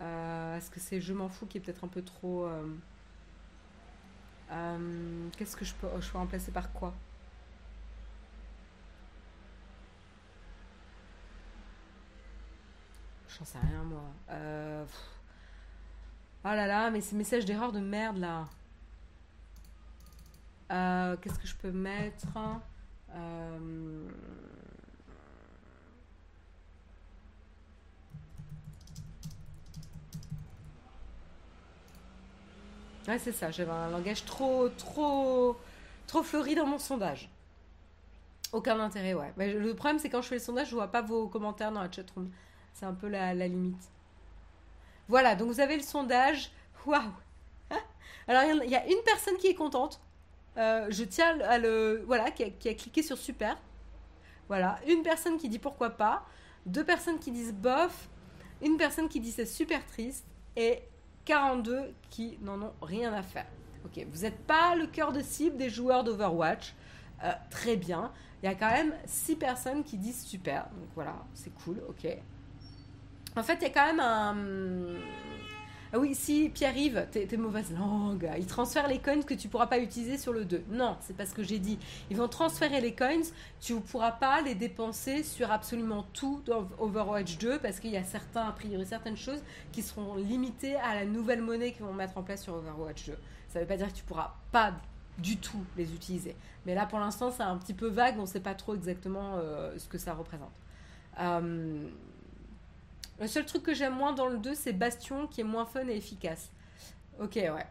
Euh, est-ce que c'est je m'en fous qui est peut-être un peu trop. Euh, qu'est-ce que je peux, je peux remplacer par quoi? J'en sais rien, moi. Oh là là, mais ces messages d'erreur de merde, là. Euh, qu'est-ce que je peux mettre. Hein euh. Ouais, c'est ça, j'avais un langage trop, trop, trop fleuri dans mon sondage. Aucun intérêt, ouais. Mais le problème, c'est quand je fais le sondage, je vois pas vos commentaires dans la chatroom. C'est un peu la, la limite. Voilà, donc vous avez le sondage. Waouh Alors, il y a une personne qui est contente. Euh, je tiens à le. Voilà, qui a, cliqué sur super. Voilà, une personne qui dit pourquoi pas. Deux personnes qui disent bof. Une personne qui dit c'est super triste. Et 42 qui n'en ont rien à faire. Ok, vous n'êtes pas le cœur de cible des joueurs d'Overwatch. Euh, très bien. Il y a quand même 6 personnes qui disent super. Donc voilà, c'est cool, ok. En fait, il y a quand même un. Ah oui, si Pierre-Yves, t'es mauvaise langue, ils transfèrent les coins que tu pourras pas utiliser sur le 2. Non, c'est pas ce que j'ai dit. Ils vont transférer les coins, tu ne pourras pas les dépenser sur absolument tout dans Overwatch 2 parce qu'il y a certains, a priori, certaines choses qui seront limitées à la nouvelle monnaie qu'ils vont mettre en place sur Overwatch 2. Ça veut pas dire que tu pourras pas du tout les utiliser. Mais là, pour l'instant, c'est un petit peu vague, on ne sait pas trop exactement euh, ce que ça représente. Euh, le seul truc que j'aime moins dans le 2, c'est Bastion, qui est moins fun et efficace. Ok, ouais.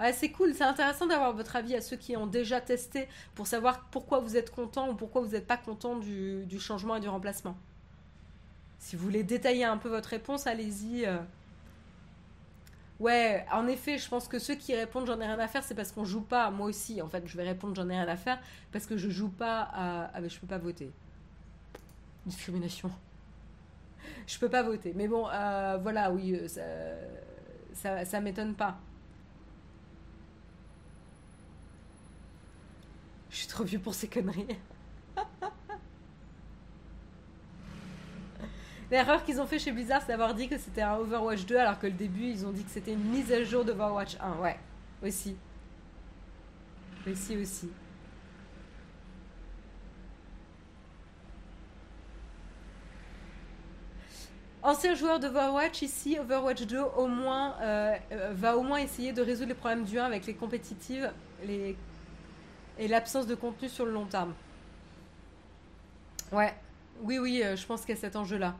Ouais, c'est cool, c'est intéressant d'avoir votre avis à ceux qui ont déjà testé pour savoir pourquoi vous êtes content ou pourquoi vous n'êtes pas content du, changement et du remplacement. Si vous voulez détailler un peu votre réponse, allez-y. Euh. Ouais, en effet, je pense que ceux qui répondent j'en ai rien à faire, c'est parce qu'on joue pas. Moi aussi, en fait, je vais répondre j'en ai rien à faire parce que je joue pas à. Ah, mais je peux pas voter. Discrimination je peux pas voter. Mais bon, euh, voilà, oui, euh, ça, ça, ça m'étonne pas. Je suis trop vieux pour ces conneries. L'erreur qu'ils ont fait chez Blizzard, c'est d'avoir dit que c'était un Overwatch 2, alors que le début, ils ont dit que c'était une mise à jour d'Overwatch 1. Ouais, aussi. Aussi, aussi. Ancien joueur d'Overwatch, ici, Overwatch 2 au moins, euh, euh, va au moins essayer de résoudre les problèmes du 1 avec les compétitives les... et l'absence de contenu sur le long terme. Ouais, oui, oui, euh, je pense qu'il y a cet enjeu-là.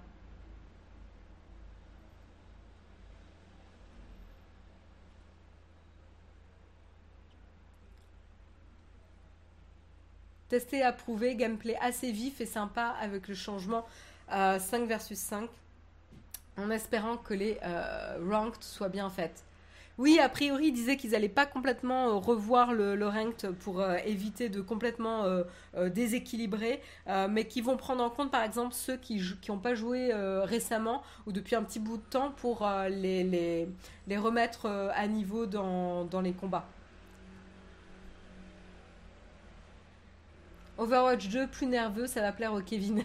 Testé, approuvé, gameplay assez vif et sympa avec le changement 5 versus 5 en espérant que les euh, ranked soient bien faites. Oui, a priori, ils disaient qu'ils n'allaient pas complètement euh, revoir le, ranked pour euh, éviter de complètement déséquilibrer, mais qui vont prendre en compte, par exemple, ceux qui n'ont pas joué récemment ou depuis un petit bout de temps pour les, remettre à niveau dans, dans les combats. Overwatch 2, plus nerveux, ça va plaire au Kevin.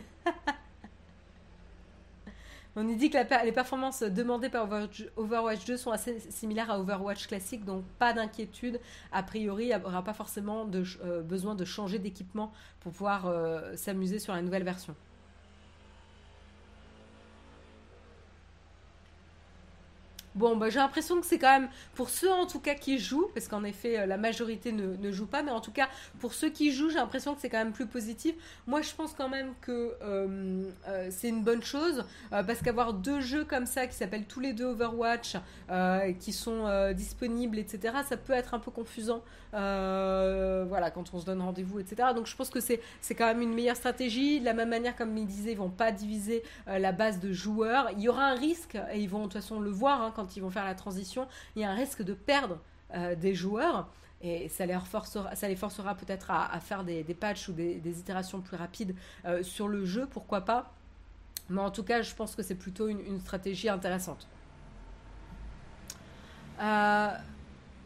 On nous dit que les performances demandées par Overwatch 2 sont assez similaires à Overwatch classique, donc pas d'inquiétude. A priori, il n'y aura pas forcément euh, besoin de changer d'équipement pour pouvoir euh, s'amuser sur la nouvelle version. Bon, bah, j'ai l'impression que c'est quand même, pour ceux en tout cas qui jouent, parce qu'en effet euh, la majorité ne, ne, joue pas, mais en tout cas pour ceux qui jouent, j'ai l'impression que c'est quand même plus positif. Moi je pense quand même que euh, euh, c'est une bonne chose, parce qu'avoir deux jeux comme ça qui s'appellent tous les deux Overwatch, qui sont disponibles, etc., ça peut être un peu confusant, voilà, quand on se donne rendez-vous, etc. Donc je pense que c'est quand même une meilleure stratégie. De la même manière, comme ils disaient, ils vont pas diviser la base de joueurs. Il y aura un risque, et ils vont de toute façon le voir hein, quand ils vont faire la transition, il y a un risque de perdre euh, des joueurs et ça les forcera, forcera peut-être à, faire des, patchs ou des, itérations plus rapides euh, sur le jeu, pourquoi pas? Mais en tout cas, je pense que c'est plutôt une, stratégie intéressante. Euh,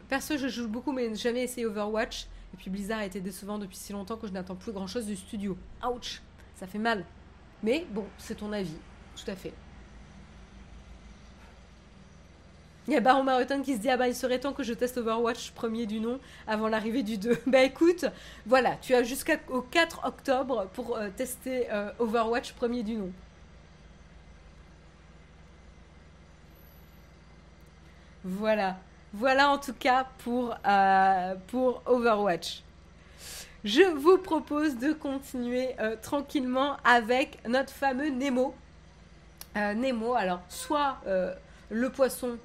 perso, je joue beaucoup, mais jamais essayé Overwatch. Et puis Blizzard a été décevant depuis si longtemps que je n'attends plus grand-chose du studio. Ouch, ça fait mal. Mais bon, c'est ton avis, tout à fait. Il y a Baron Maroton qui se dit Ah bah il serait temps que je teste Overwatch premier du nom avant l'arrivée du 2. bah écoute, voilà, tu as jusqu'au 4 octobre pour euh, tester euh, Overwatch premier du nom. Voilà. Voilà en tout cas pour, euh, pour Overwatch. Je vous propose de continuer tranquillement avec notre fameux Nemo. Nemo, alors soit le poisson,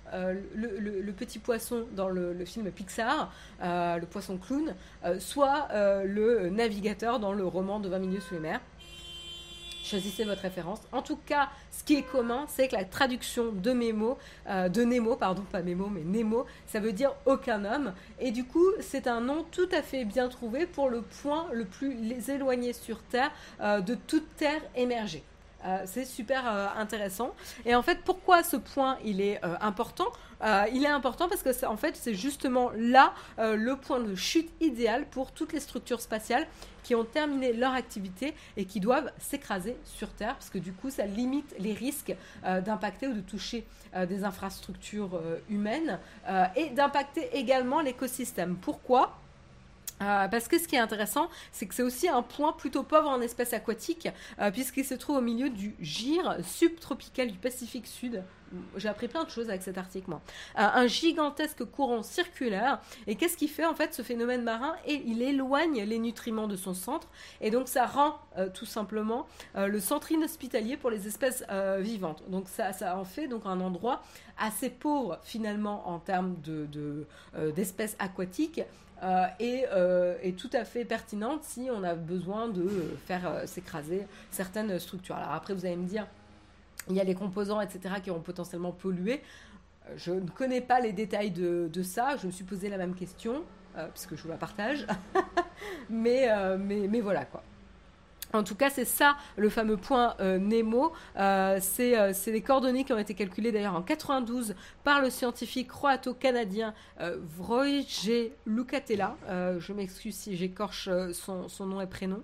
le, petit poisson dans le, film Pixar, le poisson clown, soit le navigateur dans le roman de 20 milieux sous les mers. Choisissez votre référence. En tout cas, ce qui est commun, c'est que la traduction de Nemo, euh, de Nemo, pardon, pas Nemo, mais Nemo, ça veut dire aucun homme. Et du coup, c'est un nom tout à fait bien trouvé pour le point le plus éloigné sur Terre euh, de toute Terre émergée. Euh, c'est super intéressant. Et en fait, pourquoi ce point il est important? Il est important parce que en fait, c'est justement là le point de chute idéal pour toutes les structures spatiales qui ont terminé leur activité et qui doivent s'écraser sur Terre, parce que du coup, ça limite les risques euh, d'impacter ou de toucher euh, des infrastructures euh, humaines et d'impacter également l'écosystème. Pourquoi? Parce que ce qui est intéressant, c'est que c'est aussi un point plutôt pauvre en espèces aquatiques, puisqu'il se trouve au milieu du gire subtropical du Pacifique Sud, j'ai appris plein de choses avec cet article, moi. Euh, un gigantesque courant circulaire. Et qu'est-ce qui fait, en fait, ce phénomène marin? Et il éloigne les nutriments de son centre. Et donc, ça rend euh, tout simplement euh, le centre inhospitalier pour les espèces vivantes. Donc, ça, en fait donc un endroit assez pauvre, finalement, en termes d'espèces de, aquatiques. Et, et, tout à fait pertinente si on a besoin de faire s'écraser certaines structures. Alors après, vous allez me dire, il y a les composants, etc., qui ont potentiellement pollué. Euh, je ne connais pas les détails de, ça. Je me suis posé la même question, euh, puisque je vous la partage. mais, euh, mais, mais voilà quoi. En tout cas, c'est ça le fameux point euh, Nemo. Euh, euh, c'est les coordonnées qui ont été calculées d'ailleurs en 92 par le scientifique croato-canadien Vroje Lucatella. je m'excuse si j'écorche son, nom et prénom.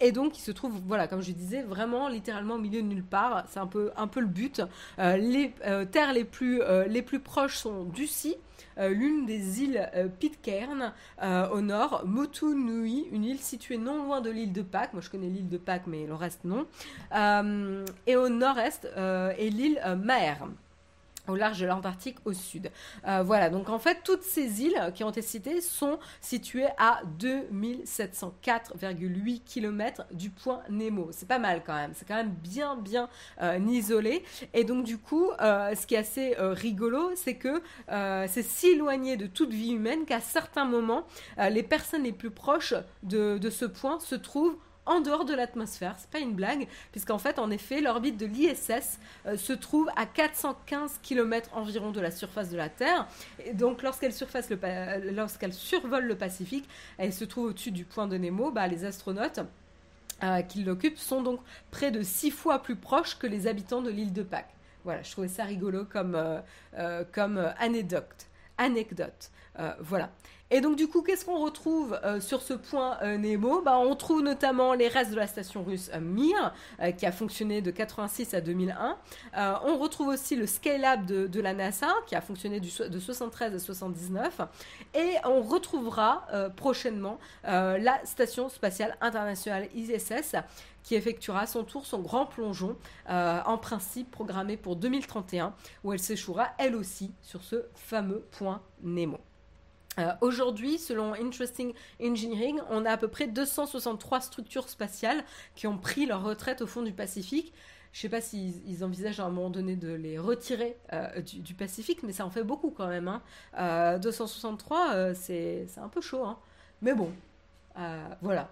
et donc, il se trouve, voilà, comme je disais, vraiment littéralement au milieu de nulle part. C'est un peu, un peu le but. les terres les plus, les plus proches sont Ducie. Euh, l'une des îles euh, Pitcairn euh, au nord, Motu Nui, une île située non loin de l'île de Pâques. Moi, je connais l'île de Pâques, mais le reste non. et au nord-est est l'île Maer au large de l'Antarctique au sud. Euh, voilà, donc en fait, toutes ces îles qui ont été citées sont situées à 2704,8 km du point Nemo. C'est pas mal quand même, c'est quand même bien, bien euh, isolé. Et donc, du coup, euh, ce qui est assez rigolo, c'est que c'est si éloigné de toute vie humaine qu'à certains moments, les personnes les plus proches de, de ce point se trouvent en dehors de l'atmosphère. C'est pas une blague, puisqu'en fait, en effet, l'orbite de l'ISS euh, se trouve à 415 km environ de la surface de la Terre. Et donc, lorsqu'elle euh, lorsqu'elle survole le Pacifique, elle se trouve au-dessus du point de Nemo. Bah, les astronautes euh, qui l'occupent sont donc près de six fois plus proches que les habitants de l'île de Pâques. Voilà, je trouvais ça rigolo comme, comme anecdote. Anecdote. voilà. Et donc du coup, qu'est-ce qu'on retrouve euh, sur ce point euh, Nemo? Bah, On trouve notamment les restes de la station russe euh, Mir, qui a fonctionné de 86 à 2001. on retrouve aussi le Skylab de, de, la NASA, qui a fonctionné de 73 à 79. Et on retrouvera prochainement la station spatiale internationale ISS, qui effectuera son tour, son grand plongeon, en principe programmé pour 2031, où elle s'échouera elle aussi sur ce fameux point Nemo. Euh, aujourd'hui, selon Interesting Engineering, on a à peu près 263 structures spatiales qui ont pris leur retraite au fond du Pacifique. Je ne sais pas s'ils envisagent à un moment donné de les retirer euh, du, Pacifique, mais ça en fait beaucoup quand même. 263, hein. euh, c'est un peu chaud. Hein. Mais bon, voilà.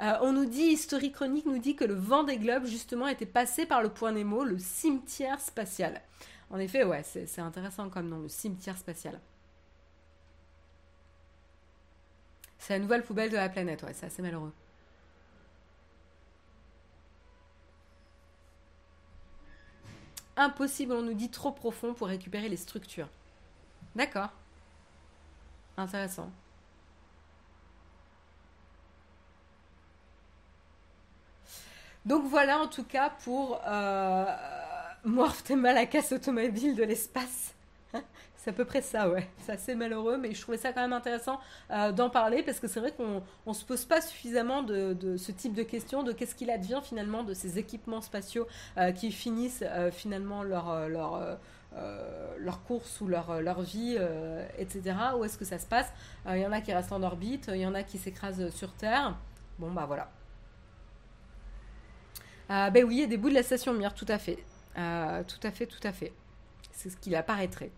on nous dit, History Chronique nous dit que le vent des globes, justement, était passé par le point Nemo, le cimetière spatial. En effet, ouais, c'est intéressant comme nom, le cimetière spatial. C'est la nouvelle poubelle de la planète, ouais, c'est assez malheureux. Impossible, on nous dit trop profond pour récupérer les structures. D'accord. Intéressant. Donc voilà en tout cas pour euh, Morph mal la casse automobile de l'espace. C'est à peu près ça, ouais. C'est assez malheureux, mais je trouvais ça quand même intéressant euh, d'en parler parce que c'est vrai qu'on ne se pose pas suffisamment de, ce type de questions, de qu'est-ce qu'il advient finalement de ces équipements spatiaux euh, qui finissent euh, finalement leur, leur, leur course ou leur, leur vie, etc. Où est-ce que ça se passe? Il y en a qui restent en orbite, il y en a qui s'écrasent sur Terre. Bon, bah voilà. ben oui, il y a des bouts de la station Mir, tout à fait. tout à fait, tout à fait. C'est ce qu'il apparaîtrait.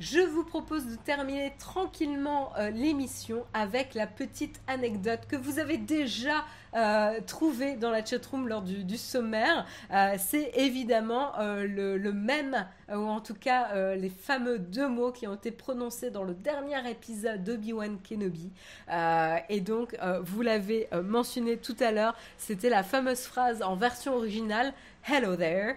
Je vous propose de terminer tranquillement euh, l'émission avec la petite anecdote que vous avez déjà euh, trouvée dans la chatroom lors du, sommaire. Euh, c'est évidemment le, le, même, ou en tout cas les fameux deux mots qui ont été prononcés dans le dernier épisode d'Obi-Wan Kenobi. et donc, vous l'avez mentionné tout à l'heure, c'était la fameuse phrase en version originale Hello there,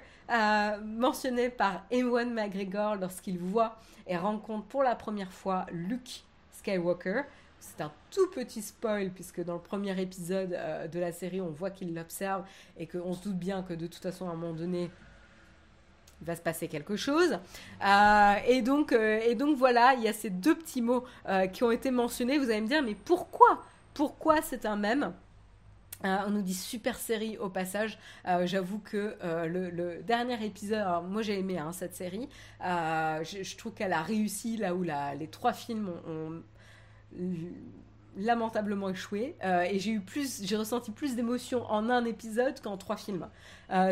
mentionnée par Ewan McGregor lorsqu'il voit et rencontre pour la première fois Luke Skywalker. C'est un tout petit spoil puisque dans le premier épisode euh, de la série, on voit qu'il l'observe et qu'on se doute bien que de toute façon, à un moment donné, il va se passer quelque chose. Euh, et, donc, euh, et donc voilà, il y a ces deux petits mots qui ont été mentionnés. Vous allez me dire, mais pourquoi? Pourquoi c'est un même euh, on nous dit super série au passage. Euh, j'avoue que euh, le, dernier épisode, moi j'ai aimé hein, cette série. Je, trouve qu'elle a réussi là où les trois films ont, lamentablement échoué. et j'ai eu plus, j'ai ressenti plus d'émotions en un épisode qu'en trois films.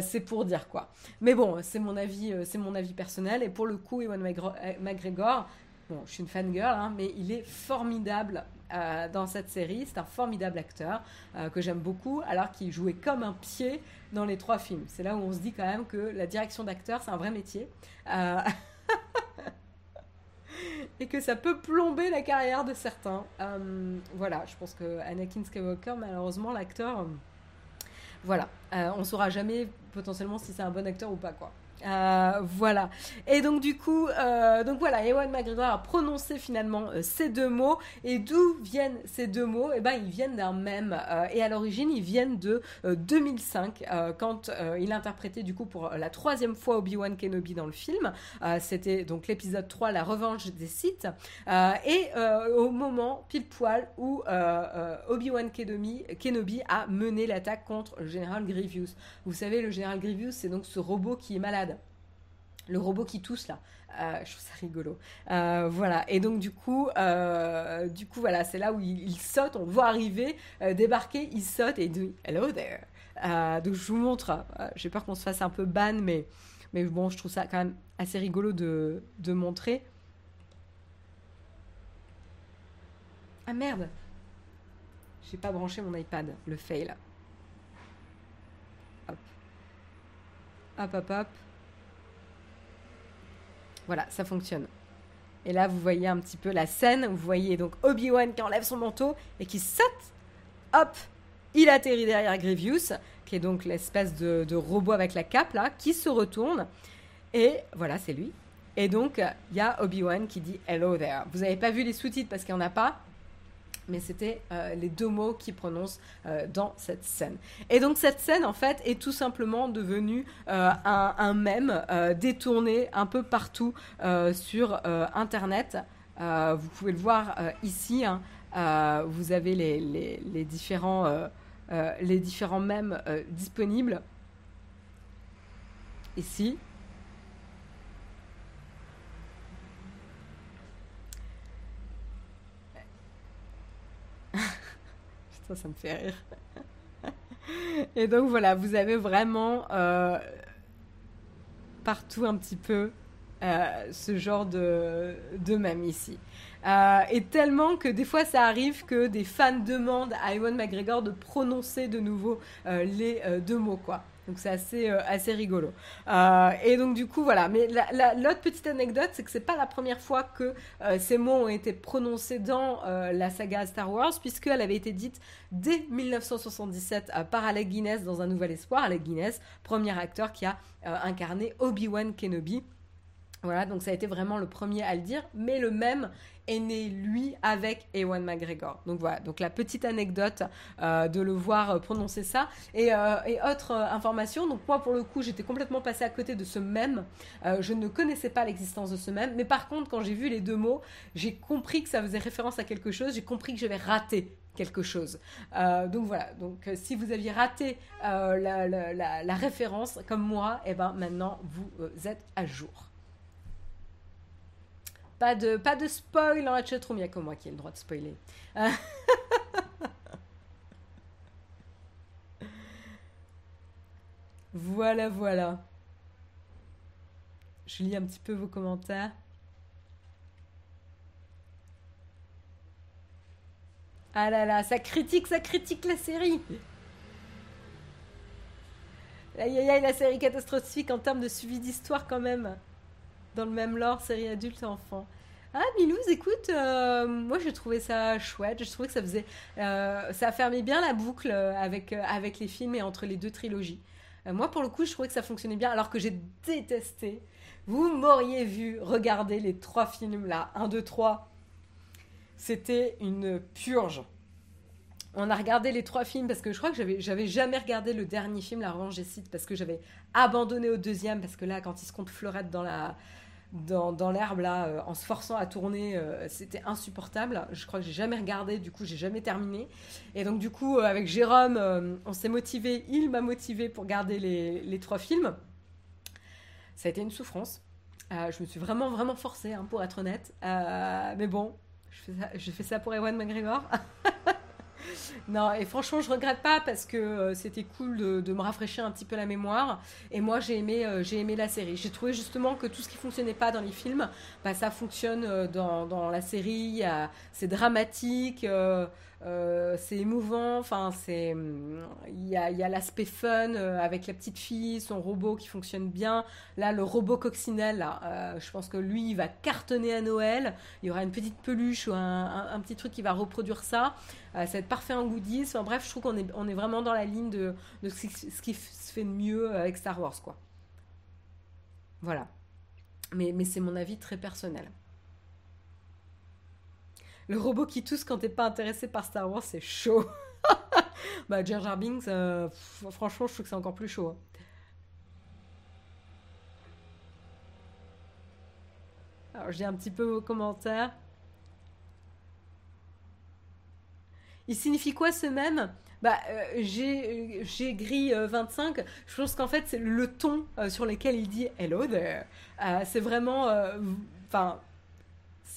c'est pour dire quoi. Mais bon, c'est mon avis, c'est mon avis personnel. Et pour le coup, Ewan McGregor, bon, je suis une fangirl, hein, mais il est formidable euh, dans cette série. C'est un formidable acteur euh, que j'aime beaucoup, alors qu'il jouait comme un pied dans les trois films. C'est là où on se dit quand même que la direction d'acteur, c'est un vrai métier. Euh, et que ça peut plomber la carrière de certains. voilà, je pense que Anakin Skywalker, malheureusement, l'acteur, voilà, on saura jamais potentiellement si c'est un bon acteur ou pas, quoi. Euh, voilà. Et donc du coup, euh, donc voilà, Ewan McGregor a prononcé finalement euh, ces deux mots. Et d'où viennent ces deux mots? Eh ben, ils viennent d'un même. et à l'origine, ils viennent de 2005, quand il interprétait du coup pour la troisième fois Obi-Wan Kenobi dans le film. C'était donc l'épisode 3, La Revanche des Sith. et au moment pile poil où Obi-Wan Kenobi, Kenobi a mené l'attaque contre le général Grievous. Vous savez, le général Grievous, c'est donc ce robot qui est malade le robot qui tousse là. Euh, je trouve ça rigolo. Euh, voilà. Et donc du coup, euh, du coup voilà, c'est là où il, saute, on le voit arriver, débarquer, il saute et il dit Hello there. donc je vous montre. J'ai peur qu'on se fasse un peu ban, mais mais bon, je trouve ça quand même assez rigolo de, de montrer. Ah merde, j'ai pas branché mon iPad, le fail. Hop, hop, hop, hop. Voilà, ça fonctionne. Et là, vous voyez un petit peu la scène. Vous voyez donc Obi-Wan qui enlève son manteau et qui saute. Hop Il atterrit derrière Grievous, qui est donc l'espèce de, de, robot avec la cape, là, qui se retourne. Et voilà, c'est lui. Et donc, il y a Obi-Wan qui dit Hello there. Vous n'avez pas vu les sous-titres parce qu'il n'y en a pas mais c'était euh, les deux mots qu'il prononce euh, dans cette scène. Et donc cette scène, en fait, est tout simplement devenue euh, un, un, mème détourné un peu partout sur Internet. vous pouvez le voir ici. Hein. vous avez les, les, les différents, les différents mèmes disponibles. Ici, ça, me fait rire. Et donc voilà, vous avez vraiment euh, partout un petit peu euh, ce genre de, de ici. Euh, et tellement que des fois ça arrive que des fans demandent à Ewan McGregor de prononcer de nouveau les deux mots quoi. Donc c'est assez, euh, assez rigolo. Euh, et donc du coup voilà. Mais l'autre petite anecdote, c'est que c'est pas la première fois que euh, ces mots ont été prononcés dans la saga Star Wars, puisqu'elle avait été dite dès 1977 par Alec Guinness dans Un Nouvel Espoir. Alec Guinness, premier acteur qui a incarné Obi-Wan Kenobi. Voilà, donc ça a été vraiment le premier à le dire, mais le même est né lui avec Ewan McGregor. Donc voilà, donc la petite anecdote euh, de le voir euh, prononcer ça. Et, euh, autre information, donc moi pour le coup j'étais complètement passée à côté de ce même. je ne connaissais pas l'existence de ce même, mais par contre quand j'ai vu les deux mots, j'ai compris que ça faisait référence à quelque chose, j'ai compris que j'avais raté quelque chose. donc voilà, donc si vous aviez raté la, la, référence comme moi, et eh ben maintenant vous êtes à jour. Pas de, pas de spoil dans la chatroom, il n'y a que moi qui ai le droit de spoiler. Voilà, voilà. Je lis un petit peu vos commentaires. Ah là là, ça critique, ça critique la série. Aïe aïe aïe, la série catastrophique en termes de suivi d'histoire quand même. Dans le même lore, série adulte et enfant. Ah, Milouz, écoute, euh, moi j'ai trouvé ça chouette. Je trouvais que ça faisait. Euh, ça fermait bien la boucle avec, euh, avec les films et entre les deux trilogies. moi pour le coup, je trouvais que ça fonctionnait bien, alors que j'ai détesté. Vous m'auriez vu regarder les trois films là, 1, 2, 3. C'était une purge. On a regardé les trois films parce que je crois que j'avais, j'avais jamais regardé le dernier film, La Revanche des Sites, parce que j'avais abandonné au deuxième, parce que là, quand il se compte fleurette dans la, dans, l'herbe là, euh, en se forçant à tourner, euh, c'était insupportable. Je crois que j'ai jamais regardé, du coup j'ai jamais terminé. Et donc du coup euh, avec Jérôme, on s'est motivé, il m'a motivé pour garder les, trois films. Ça a été une souffrance. je me suis vraiment vraiment forcée, hein, pour être honnête. mais bon, je fais ça, ça pour Ewan McGregor. non, et franchement, je regrette pas parce que euh, c'était cool de, me rafraîchir un petit peu la mémoire. Et moi, j'ai aimé, euh, j'ai aimé la série. J'ai trouvé justement que tout ce qui fonctionnait pas dans les films, bah, ça fonctionne euh, dans, dans, la série. C'est dramatique. Euh, c'est émouvant, enfin c'est il y a, a l'aspect fun euh, avec la petite fille, son robot qui fonctionne bien. Là, le robot coccinelle, euh, je pense que lui, il va cartonner à Noël. Il y aura une petite peluche ou un, petit truc qui va reproduire ça. ça va être parfait en goodies. Enfin, bref, je trouve qu'on est, on est vraiment dans la ligne de, de ce, qui, ce qui se fait de mieux avec Star Wars, quoi. Voilà. Mais, mais c'est mon avis très personnel. Le robot qui tousse quand t'es pas intéressé par Star Wars, c'est chaud. bah, Jar Jar euh, franchement, je trouve que c'est encore plus chaud. Hein. Alors, j'ai un petit peu vos commentaires. Il signifie quoi ce même bah, euh, j'ai gris 25. Euh, je pense qu'en fait, c'est le ton sur lequel il dit hello c'est vraiment. Enfin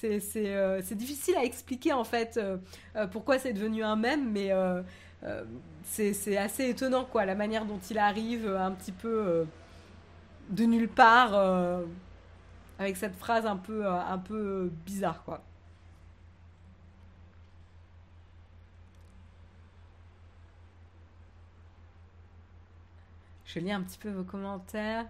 euh, c'est difficile à expliquer en fait euh, euh, pourquoi c'est devenu un mème, mais c'est assez étonnant quoi, la manière dont il arrive un petit peu de nulle part avec cette phrase un peu, un peu bizarre quoi. Je lis un petit peu vos commentaires.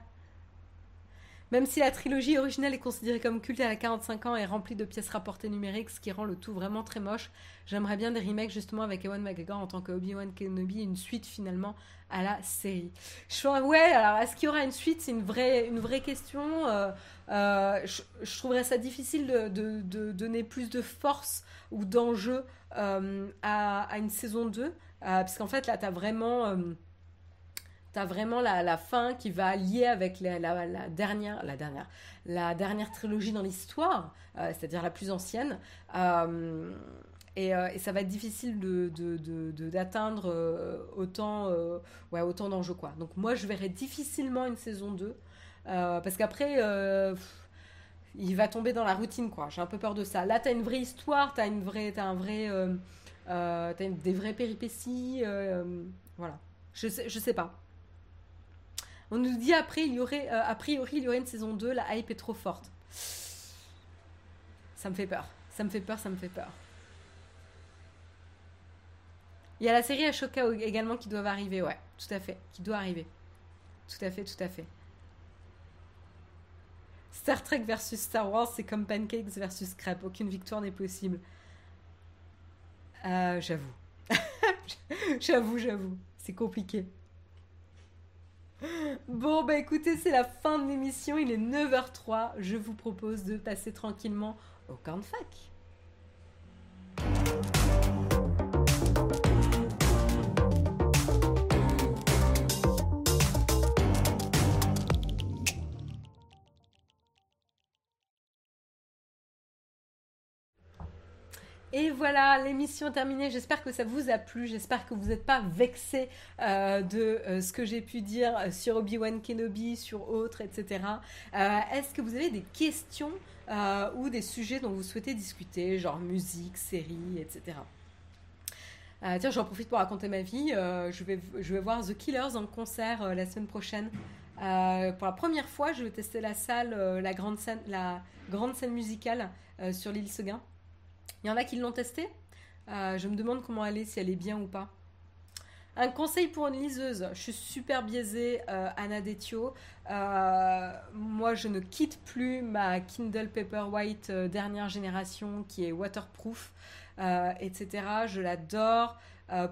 Même si la trilogie originale est considérée comme culte à 45 ans et remplie de pièces rapportées numériques, ce qui rend le tout vraiment très moche, j'aimerais bien des remakes justement avec Ewan McGregor en tant que Obi-Wan Kenobi, une suite finalement à la série. Je ouais, alors est-ce qu'il y aura une suite? C'est une vraie, une vraie question. Euh, euh, je, trouverais ça difficile de, donner plus de force ou d'enjeu euh, à, une saison 2, parce qu'en fait là, tu as vraiment T'as vraiment la, fin qui va lier avec la, dernière, la dernière, la dernière trilogie dans l'histoire, euh, c'est-à-dire la plus ancienne. Euh, euh, et, ça va être difficile d'atteindre de, autant, ouais, autant d'enjeux. Quoi. Donc moi, je verrais difficilement une saison 2, parce qu'après, il va tomber dans la routine. quoi. J'ai un peu peur de ça. Là, tu as une vraie histoire, tu as, une vraie, as un vrai, as des vraies péripéties. voilà. Je je sais pas. On nous dit après, il y aurait, euh, a priori, il y aurait une saison 2, la hype est trop forte. Ça me fait peur. Ça me fait peur, ça me fait peur. Il y a la série Ashoka également qui doit arriver, ouais, tout à fait, qui doit arriver. Tout à fait, tout à fait. Star Trek versus Star Wars, c'est comme Pancakes versus Crêpes. Aucune victoire n'est possible. Euh, j'avoue. j'avoue, j'avoue. C'est compliqué. Bon, bah écoutez, c'est la fin de l'émission. Il est 9h03. Je vous propose de passer tranquillement au camp de fac. Et voilà, l'émission est terminée. J'espère que ça vous a plu. J'espère que vous n'êtes pas vexé euh, de euh, ce que j'ai pu dire sur Obi-Wan Kenobi, sur autres, etc. Euh, est-ce que vous avez des questions ou des sujets dont vous souhaitez discuter, genre musique, série, etc. tiens, j'en profite pour raconter ma vie. je, vais, je vais voir The Killers en concert la semaine prochaine. pour la première fois, je vais tester la salle, la, grande scène, la grande scène musicale sur l'île Seguin. Il y en a qui l'ont testé. je me demande comment elle est, si elle est bien ou pas. Un conseil pour une liseuse. Je suis super biaisée, euh, Anna Detio. Euh, moi, je ne quitte plus ma Kindle Paperwhite euh, dernière génération qui est waterproof, etc. Je l'adore.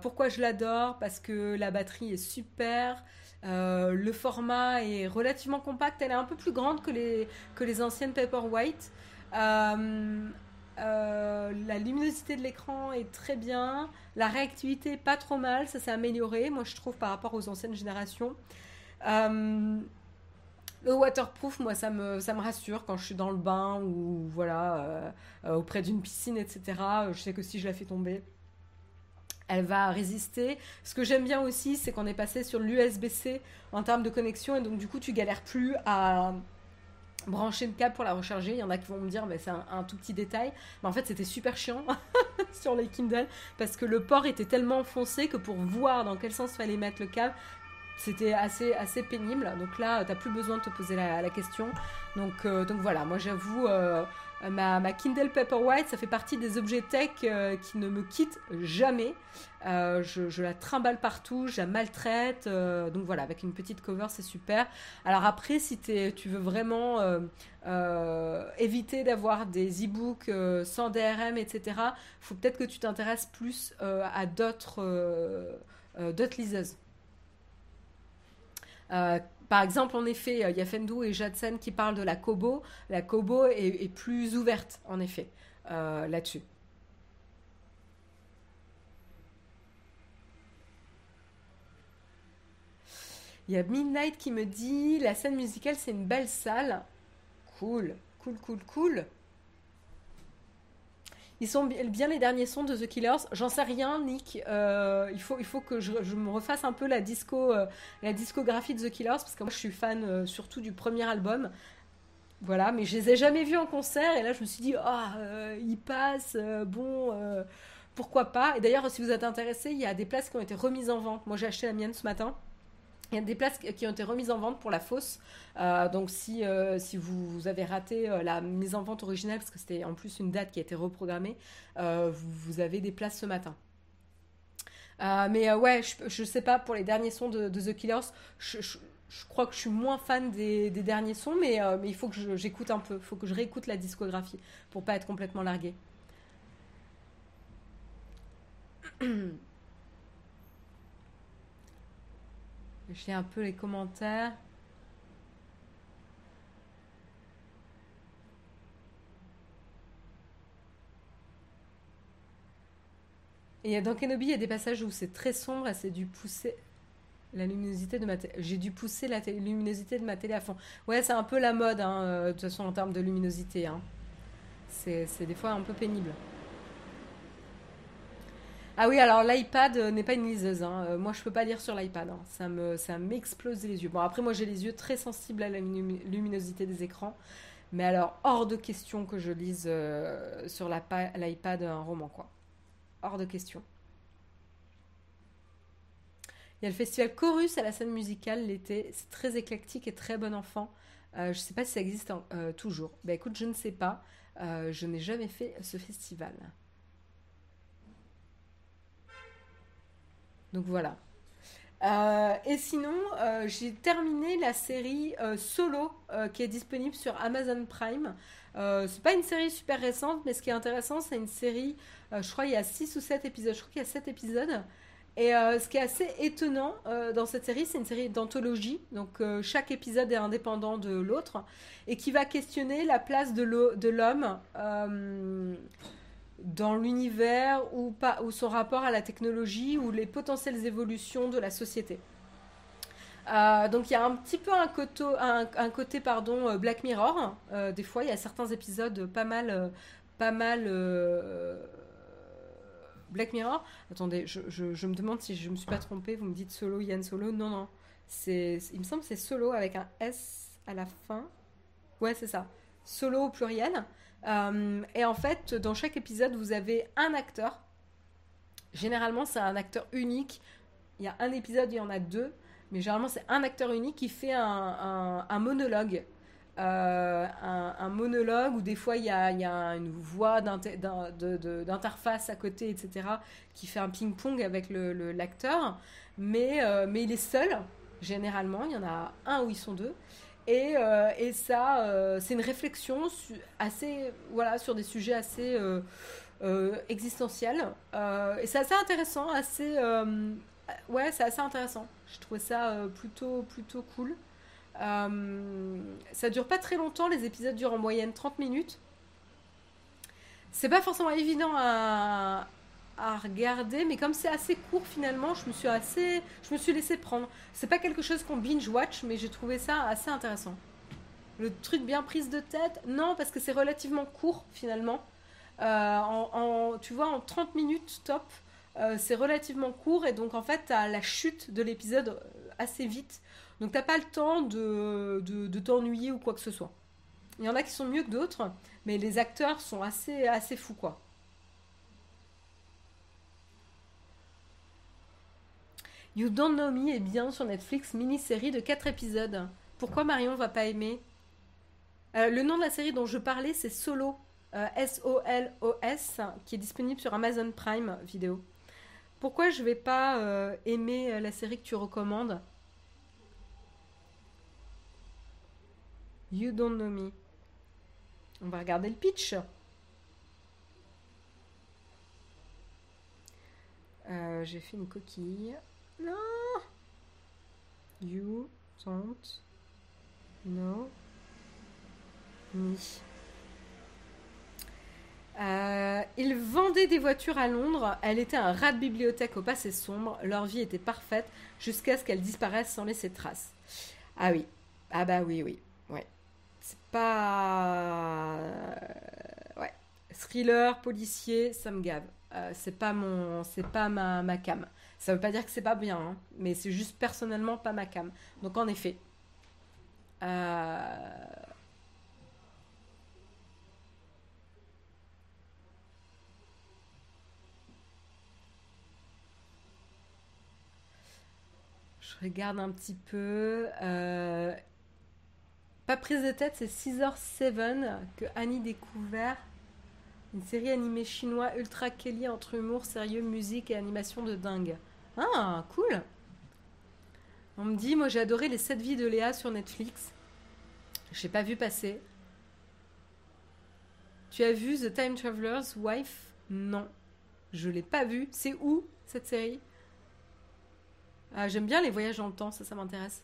pourquoi je l'adore? Parce que la batterie est super. le format est relativement compact. Elle est un peu plus grande que les, que les anciennes Paperwhite. Euh, la luminosité de l'écran est très bien. La réactivité, pas trop mal. Ça s'est amélioré, moi, je trouve, par rapport aux anciennes générations. Euh, le waterproof, moi, ça me, ça me rassure quand je suis dans le bain ou voilà, euh, auprès d'une piscine, etc. Je sais que si je la fais tomber, elle va résister. Ce que j'aime bien aussi, c'est qu'on est passé sur l'USB-C en termes de connexion et donc du coup, tu galères plus à brancher le câble pour la recharger. Il y en a qui vont me dire, mais c'est un, tout petit détail. Mais en fait, c'était super chiant sur les Kindle parce que le port était tellement enfoncé que pour voir dans quel sens fallait mettre le câble, c'était assez, assez pénible. Donc là, tu n'as plus besoin de te poser la, question. Donc, euh, donc voilà, moi j'avoue, euh, ma, ma, Kindle Paperwhite, ça fait partie des objets tech euh, qui ne me quittent jamais. Je, la trimballe partout, je la maltraite. donc voilà, avec une petite cover, c'est super. Alors après, si tu veux vraiment éviter d'avoir des e-books sans DRM, etc., faut peut-être que tu t'intéresses plus à d'autres d'autres liseuses. Euh, par exemple, en effet, il y a Fendou et Jadsen qui parlent de la Kobo. La Kobo est, plus ouverte, en effet, euh, là-dessus. Il y a Midnight qui me dit la scène musicale, c'est une belle salle. Cool, cool, cool, cool. Ils sont bien les derniers sons de The Killers. J'en sais rien, Nick. Euh, il, faut, il faut que je, me refasse un peu la, disco, euh, la discographie de The Killers, parce que moi je suis fan euh, surtout du premier album. Voilà, mais je les ai jamais vus en concert, et là je me suis dit, ah, oh, ils passent, bon, pourquoi pas. Et d'ailleurs, si vous êtes intéressé, il y a des places qui ont été remises en vente. Moi j'ai acheté la mienne ce matin. Il y a des places qui ont été remises en vente pour la fosse. Euh, donc si, euh, si vous, avez raté euh, la mise en vente originale, parce que c'était en plus une date qui a été reprogrammée, vous, avez des places ce matin. mais ouais, je, ne sais pas, pour les derniers sons de, The Killers, je, crois que je suis moins fan des, derniers sons, mais, mais il faut que j'écoute un peu, il faut que je réécoute la discographie pour pas être complètement largué. Je lis un peu les commentaires. Et dans Kenobi, il y a des passages où c'est très sombre et c'est dû pousser la luminosité de ma télé. J'ai dû pousser la luminosité de ma télé à fond. Ouais, c'est un peu la mode, hein, euh, de toute façon, en termes de luminosité. Hein. C'est des fois un peu pénible. Ah oui, alors l'iPad euh, n'est pas une liseuse. Hein. Euh, moi, je peux pas lire sur l'iPad. Hein. Ça me, ça m'explose les yeux. Bon, après, moi, j'ai les yeux très sensibles à la luminosité des écrans. Mais alors, hors de question que je lise euh, sur l'iPad un roman, quoi. Hors de question. Il y a le festival Chorus à la scène musicale l'été. C'est très éclectique et très bon enfant. je ne sais pas si ça existe toujours. Ben écoute, je ne sais pas. je n'ai jamais fait ce festival. Donc voilà. Euh, et sinon, euh, j'ai terminé la série euh, Solo qui est disponible sur Amazon Prime. c'est pas une série super récente, mais ce qui est intéressant, c'est une série, je crois il y a 6 ou 7 épisodes, je crois qu'il y a 7 épisodes. Et ce qui est assez étonnant dans cette série, c'est une série d'anthologie, donc chaque épisode est indépendant de l'autre, et qui va questionner la place de l'homme dans l'univers ou, ou son rapport à la technologie ou les potentielles évolutions de la société. Euh, donc il y a un petit peu un, côté, euh, Black Mirror. Euh, des fois, il y a certains épisodes pas mal, pas mal Black Mirror. Attendez, je, me demande si je me suis pas trompée. Vous me dites Solo, Yann Solo. Non, non. Il me semble que c'est Solo avec un S à la fin. Ouais, c'est ça. Solo au pluriel. Euh, et en fait, dans chaque épisode, vous avez un acteur généralement, c'est un acteur unique. Il y a un épisode, il y en a deux, mais généralement, c'est un acteur unique qui fait un, monologue. Euh, un, monologue où des fois il y a, une voix d'interface à côté, etc., qui fait un ping-pong avec l'acteur, mais, euh, mais il est seul, généralement, il y en a un ou ils sont deux. Et, euh, et ça, c'est une réflexion assez, voilà, sur des sujets assez euh, existentielle. Euh, et c'est assez intéressant, assez. Euh, ouais, c'est assez intéressant. Je trouvais ça plutôt, plutôt cool. ça dure pas très longtemps, les épisodes durent en moyenne 30 minutes. C'est pas forcément évident à, à regarder, mais comme c'est assez court finalement, je me suis assez, je me suis laissé prendre. C'est pas quelque chose qu'on binge watch, mais j'ai trouvé ça assez intéressant. Le truc bien prise de tête, non, parce que c'est relativement court finalement. Euh, en, tu vois, en 30 minutes top, euh, c'est relativement court et donc en fait, tu as la chute de l'épisode euh, assez vite. Donc t'as pas le temps de, de, t'ennuyer ou quoi que ce soit. Il y en a qui sont mieux que d'autres, mais les acteurs sont assez, assez fous quoi. You Don't Know Me est bien sur Netflix, mini-série de 4 épisodes. Pourquoi Marion va pas aimer? Le nom de la série dont je parlais, c'est Solo. S-O-L-O-S, euh, qui est disponible sur Amazon Prime Vidéo. Pourquoi je vais pas euh, aimer euh, la série que tu recommandes? You Don't Know Me. On va regarder le pitch. J'ai fait une coquille. Non You don't know me. Euh, ils vendaient des voitures à Londres. Elle était un rat de bibliothèque au passé sombre. Leur vie était parfaite jusqu'à ce qu'elle disparaisse sans laisser de traces. Ah oui. Ah bah oui, oui. C'est pas. Ouais. Thriller, policier, ça me gave. Euh, c'est pas mon. C'est pas ma, ma cam. Ça veut pas dire que c'est pas bien, hein, mais c'est juste personnellement pas ma cam. Donc en effet. Euh regarde un petit peu. Euh, pas prise de tête, c'est Caesar 7 que Annie découvert. Une série animée chinois ultra Kelly entre humour, sérieux, musique et animation de dingue. Ah, cool! On me dit, moi j'ai adoré les 7 vies de Léa sur Netflix. J'ai pas vu passer. Tu as vu The Time Traveler's Wife? Non. Je l'ai pas vu. C'est où cette série? Ah, j'aime bien les voyages dans le temps, ça, ça m'intéresse.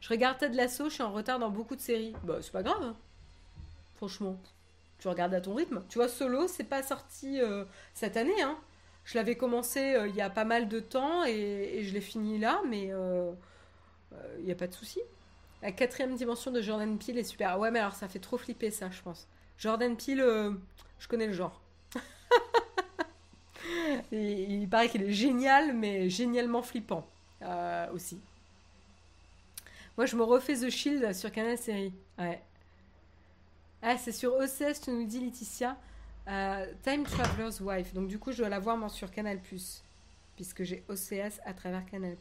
Je regarde Ted Lasso, je suis en retard dans beaucoup de séries. Bah, c'est pas grave. Hein. Franchement. Tu regardes à ton rythme. Tu vois, Solo, c'est pas sorti euh, cette année. Hein. Je l'avais commencé euh, il y a pas mal de temps et, je l'ai fini là, mais euh, il n'y a pas de souci. La quatrième dimension de Jordan Peele est super. Ouais, mais alors ça fait trop flipper ça, je pense. Jordan Peele, je connais le genre. il paraît qu'il est génial, mais génialement flippant euh, aussi. Moi, je me refais The Shield sur Canal Série. Ouais. Ah, c'est sur OCS, tu nous dis Laetitia. Euh, Time Traveler's Wife. Donc, du coup, je dois la voir moi, sur Canal puisque j'ai OCS à travers Canal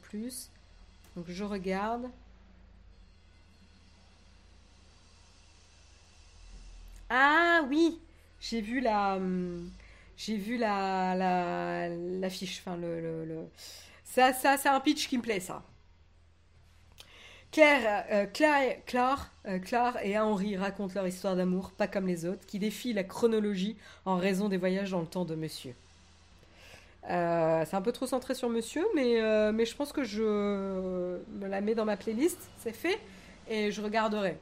Donc, je regarde. Ah oui, j'ai vu la. Hum, j'ai vu la, la, l'affiche, enfin le, le, ça, ça c'est un pitch qui me plaît ça. Claire, euh, Claire, euh, Claire, et Henri racontent leur histoire d'amour, pas comme les autres, qui défient la chronologie en raison des voyages dans le temps de Monsieur. Euh, c'est un peu trop centré sur Monsieur, mais, mais je pense que je me la mets dans ma playlist, c'est fait, et je regarderai.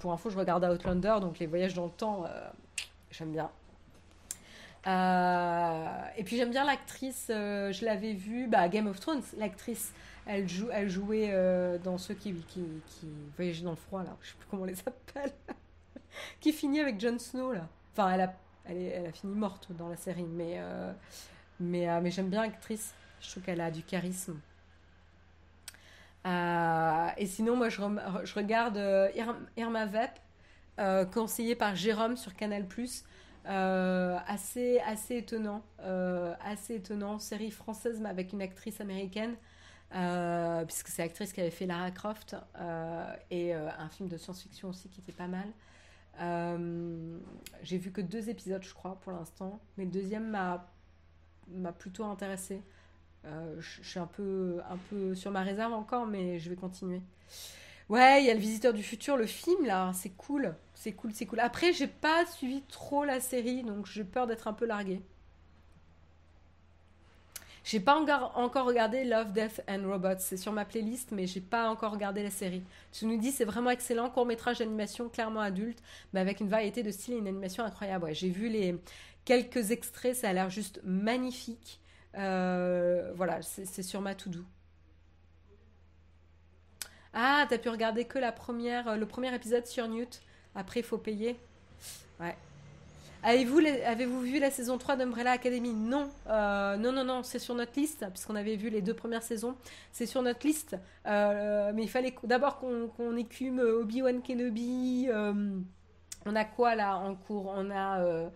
pour info, je regarde Outlander, donc les voyages dans le temps, j'aime bien. Euh, et puis j'aime bien l'actrice, euh, je l'avais vue, bah, Game of Thrones, l'actrice, elle, jouait euh, dans ceux qui, qui, qui dans le froid, là, je sais plus comment on les appelle, qui finit avec Jon Snow, là. Enfin, elle a, fini morte dans la série, mais, mais, mais j'aime bien l'actrice, je trouve qu'elle a du charisme. et sinon, moi, je, regarde Irma Vep, conseillée par Jérôme sur Canal+. assez, assez étonnant. assez étonnant. Série française, mais avec une actrice américaine. Puisque c'est l'actrice qui avait fait Lara Croft et un film de science-fiction aussi qui était pas mal. J'ai vu que deux épisodes, je crois, pour l'instant, mais le deuxième m'a plutôt intéressé. je, suis un peu, un peu sur ma réserve encore, mais je vais continuer. Ouais, il y a le Visiteur du futur, le film là, c'est cool, c'est cool, c'est cool. Après, j'ai pas suivi trop la série, donc j'ai peur d'être un peu larguée. J'ai pas encore regardé Love, Death and Robots. C'est sur ma playlist, mais j'ai pas encore regardé la série. Tu nous dis c'est vraiment excellent, court métrage d'animation clairement adulte, mais avec une variété de styles et une animation incroyable. J'ai vu les quelques extraits, ça a l'air juste magnifique. Euh, voilà, c'est sur ma to do. Ah, t'as pu regarder que la première, le premier épisode sur Newt. Après, il faut payer. Ouais. Avez-vous, avez-vous vu la saison 3 d'Umbrella Academy? Non, euh, non, non, non, c'est sur notre liste, puisqu'on avait vu les deux premières saisons. C'est sur notre liste. Euh, mais il fallait d'abord qu'on, écume Obi-Wan Kenobi. Euh, on a quoi là en cours? On a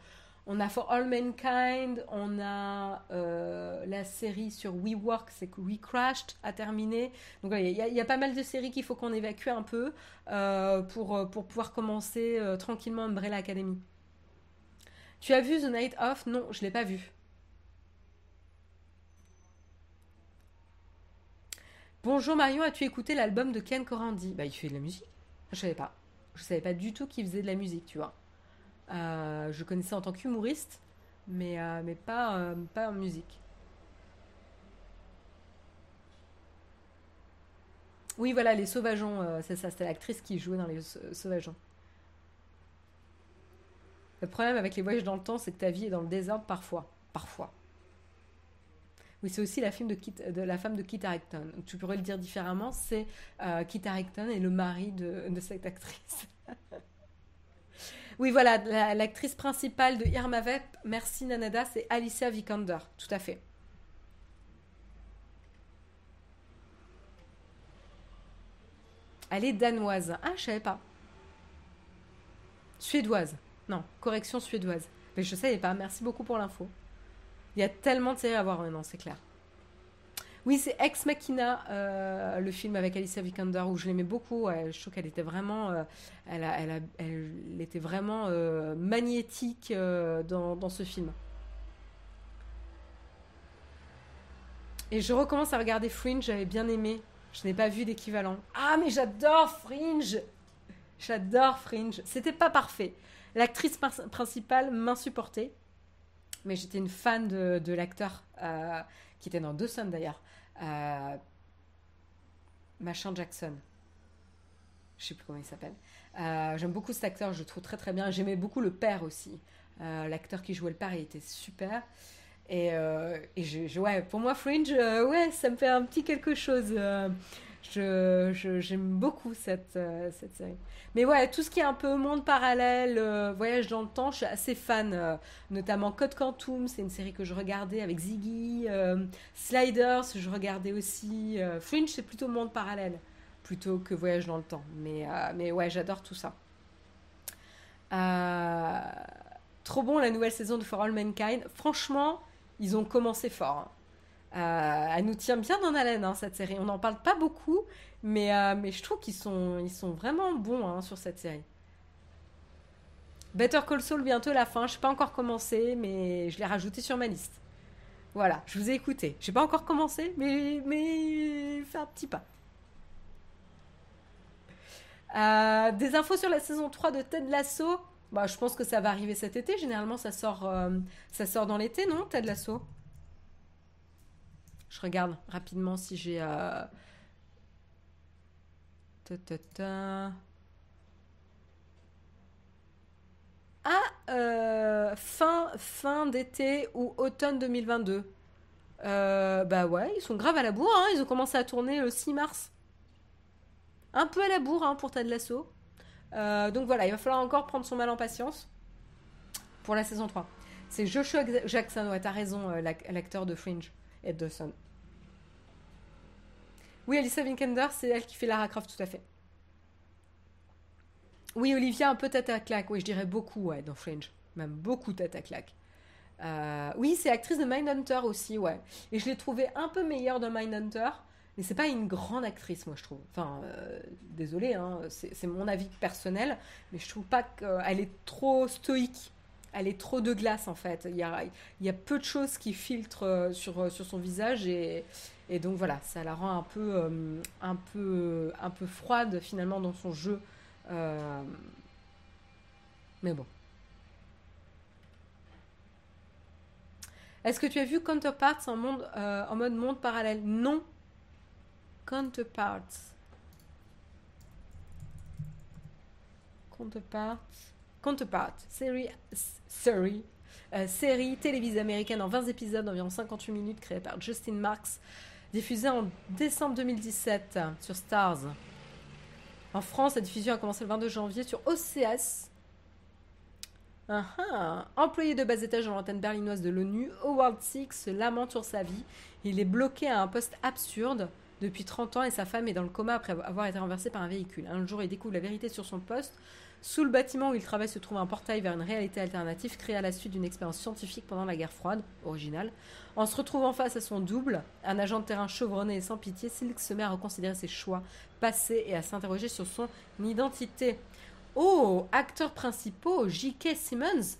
on a For All Mankind, on a euh, la série sur We Work, c'est que We Crashed à terminer. Donc il y, a pas mal de séries qu'il faut qu'on évacue un peu euh, pour, euh, pour pouvoir commencer tranquillement Umbrella Academy. Tu as vu The Night Of? Non, je l'ai pas vu. Bonjour Marion, as-tu écouté l'album de Ken Corandi? Bah il fait de la musique. Je savais pas. Je savais pas du tout qu'il faisait de la musique, tu vois. Euh, je connaissais en tant qu'humoriste, mais, euh, mais pas, euh, pas en musique. Oui, voilà, les Sauvageons, c'est ça, c'était l'actrice qui jouait dans les Sauvageons. Le problème avec les voyages dans le temps, c'est que ta vie est dans le désordre parfois. Parfois. Oui, c'est aussi la, de, de, la femme de Kit Harington. Tu pourrais le dire différemment, c'est Kit Harington et le mari de, de cette actrice. Oui, voilà, l'actrice principale de Irma Vep, merci Nanada, c'est Alicia Vikander, tout à fait. Elle est danoise. Ah, je savais pas. Suédoise. Correction suédoise. Mais je savais pas. Merci beaucoup pour l'info. Il y a tellement de séries à voir maintenant, c'est clair. Oui, c'est Ex Machina, euh, le film avec Alicia Vikander, où je l'aimais beaucoup. je trouve qu'elle était vraiment, euh, elle, était vraiment euh, magnétique dans, ce film. Et je recommence à regarder Fringe, j'avais bien aimé. Je n'ai pas vu d'équivalent. Ah, mais j'adore Fringe J'adore Fringe. C'était pas parfait. L'actrice principale m'insupportait. Mais j'étais une fan de, l'acteur qui était dans Dawson d'ailleurs. Euh, machin Jackson. Je sais plus comment il s'appelle. Euh, j'aime beaucoup cet acteur, je le trouve très très bien. J'aimais beaucoup le père aussi. Euh, l'acteur qui jouait le père, il était super. Et, ouais, pour moi, Fringe, ouais, ça me fait un petit quelque chose. Je, j'aime beaucoup cette, cette série. Mais ouais, tout ce qui est un peu monde parallèle, euh, voyage dans le temps, je suis assez fan. Euh, notamment Code Quantum, c'est une série que je regardais avec Ziggy. Euh, Sliders, je regardais aussi. Fringe, c'est plutôt monde parallèle, plutôt que voyage dans le temps. Mais, mais ouais, j'adore tout ça. trop bon la nouvelle saison de For All Mankind. Franchement, ils ont commencé fort. Hein. Elle nous tient bien en haleine, hein, cette série. On n'en parle pas beaucoup, mais, euh, je trouve qu'ils sont, vraiment bons hein, sur cette série. Better Call Saul, bientôt la fin. Je n'ai pas encore commencé, mais je l'ai rajouté sur ma liste. Voilà, je vous ai écouté. J'ai pas encore commencé, mais, mais fait un petit pas. Euh, des infos sur la saison 3 de Ted Lasso. Bah, je pense que ça va arriver cet été. Généralement, ça sort, euh, ça sort dans l'été, non, Ted Lasso? Je regarde rapidement si j'ai ah, euh, fin, fin d'été ou automne 2022. Euh, bah ouais, ils sont graves à la bourre. Hein. Ils ont commencé à tourner le 6 mars. Un peu à la bourre hein, pour Ted Lasso. Euh, donc voilà, il va falloir encore prendre son mal en patience pour la saison 3. C'est Joshua Jackson, ouais, t'as raison, l'acteur de Fringe Dawson. Oui, Alicia Vikander, c'est elle qui fait Lara Croft, tout à fait. Oui, Olivia, un peu à claque. Oui, je dirais beaucoup, ouais, dans Fringe. Même beaucoup à claque. Euh, oui, c'est actrice de Mindhunter aussi, ouais. Et je l'ai trouvée un peu meilleure dans Mindhunter. Mais c'est pas une grande actrice, moi, je trouve. Enfin, euh, désolé, hein, c'est mon avis personnel, mais je trouve pas qu'elle est trop stoïque. Elle est trop de glace, en fait. Il y a, peu de choses qui filtrent euh, sur, sur son visage et, donc voilà, ça la rend un peu, peu froide finalement dans son jeu. mais bon. Est-ce que tu as vu Counterparts euh, en mode monde parallèle? Non. Counterparts. Counterparts. Counterparts. Série. Série. Euh, série télévisée américaine en 20 épisodes, environ 58 minutes, créée par Justin Marks, diffusée en décembre 2017 sur Stars. En France, la diffusion a commencé le 22 janvier sur OCS Uh Employé de bas étage dans l'antenne berlinoise de l'ONU, Howard Six se lamente sur sa vie. Il est bloqué à un poste absurde depuis 30 ans et sa femme est dans le coma après avoir été renversée par un véhicule. Un jour, il découvre la vérité sur son poste. Sous le bâtiment où il travaille se trouve un portail vers une réalité alternative créé à la suite d'une expérience scientifique pendant la guerre froide, originale. En se retrouvant face à son double, un agent de terrain chevronné et sans pitié, Silk se met à reconsidérer ses choix passés et à s'interroger sur son identité. Oh, acteurs principaux, J.K. Simmons.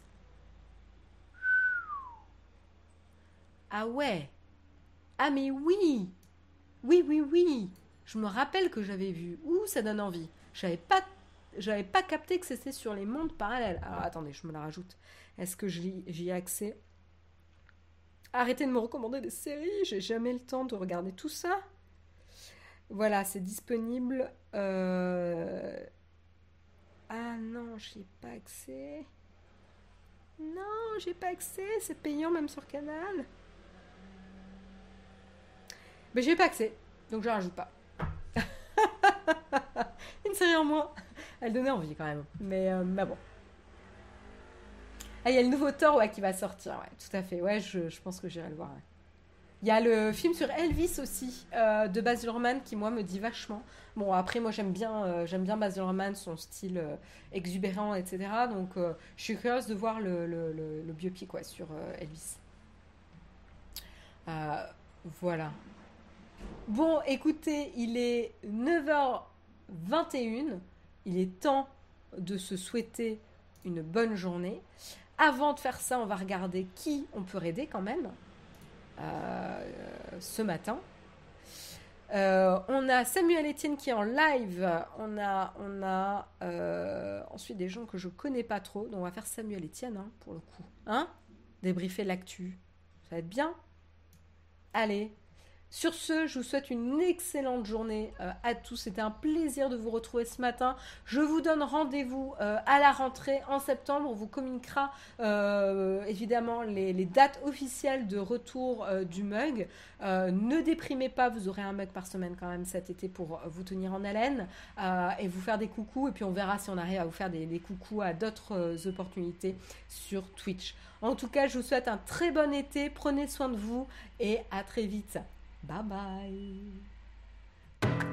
Ah ouais. Ah mais oui. Oui, oui, oui. Je me rappelle que j'avais vu. Ouh, ça donne envie. J'avais pas, j'avais pas capté que c'était sur les mondes parallèles. Alors attendez, je me la rajoute. Est-ce que j'y ai accès? Arrêtez de me recommander des séries. J'ai jamais le temps de regarder tout ça. Voilà, c'est disponible. Euh ah non, j'ai pas accès. Non, j'ai pas accès. C'est payant même sur Canal. Mais j'ai pas accès. Donc je rajoute pas. Une série en moins. Elle donnait envie quand même. Mais, euh, bon. Ah, il y a le nouveau Thor ouais, qui va sortir. Ouais, tout à fait. Ouais, je, je pense que j'irai le voir. Il y a le film sur Elvis aussi, euh, de Baz Luhrmann, qui moi me dit vachement. Bon, après, moi j'aime bien, euh, j'aime bien Baz Luhrmann, son style euh, exubérant, etc. Donc, je suis curieuse de voir le, le, le, biopic sur Elvis. voilà. Bon, écoutez, il est 9h21. Il est temps de se souhaiter une bonne journée. Avant de faire ça, on va regarder qui on peut aider quand même. Euh, ce matin. Euh, on a Samuel Etienne qui est en live. On a, on a euh, ensuite des gens que je connais pas trop. Donc on va faire Samuel Etienne hein, pour le coup. Hein? Débriefer l'actu. Ça va être bien? Allez, sur ce, je vous souhaite une excellente journée euh, à tous. C'était un plaisir de vous retrouver ce matin. Je vous donne rendez-vous euh, à la rentrée en septembre. On vous communiquera euh, évidemment les, dates officielles de retour du mug. ne déprimez pas, vous aurez un mug par semaine quand même cet été pour vous tenir en haleine et vous faire des coucous. Et puis on verra si on arrive à vous faire des, des coucous à d'autres opportunités sur Twitch. En tout cas, je vous souhaite un très bon été. Prenez soin de vous et à très vite. Bye bye.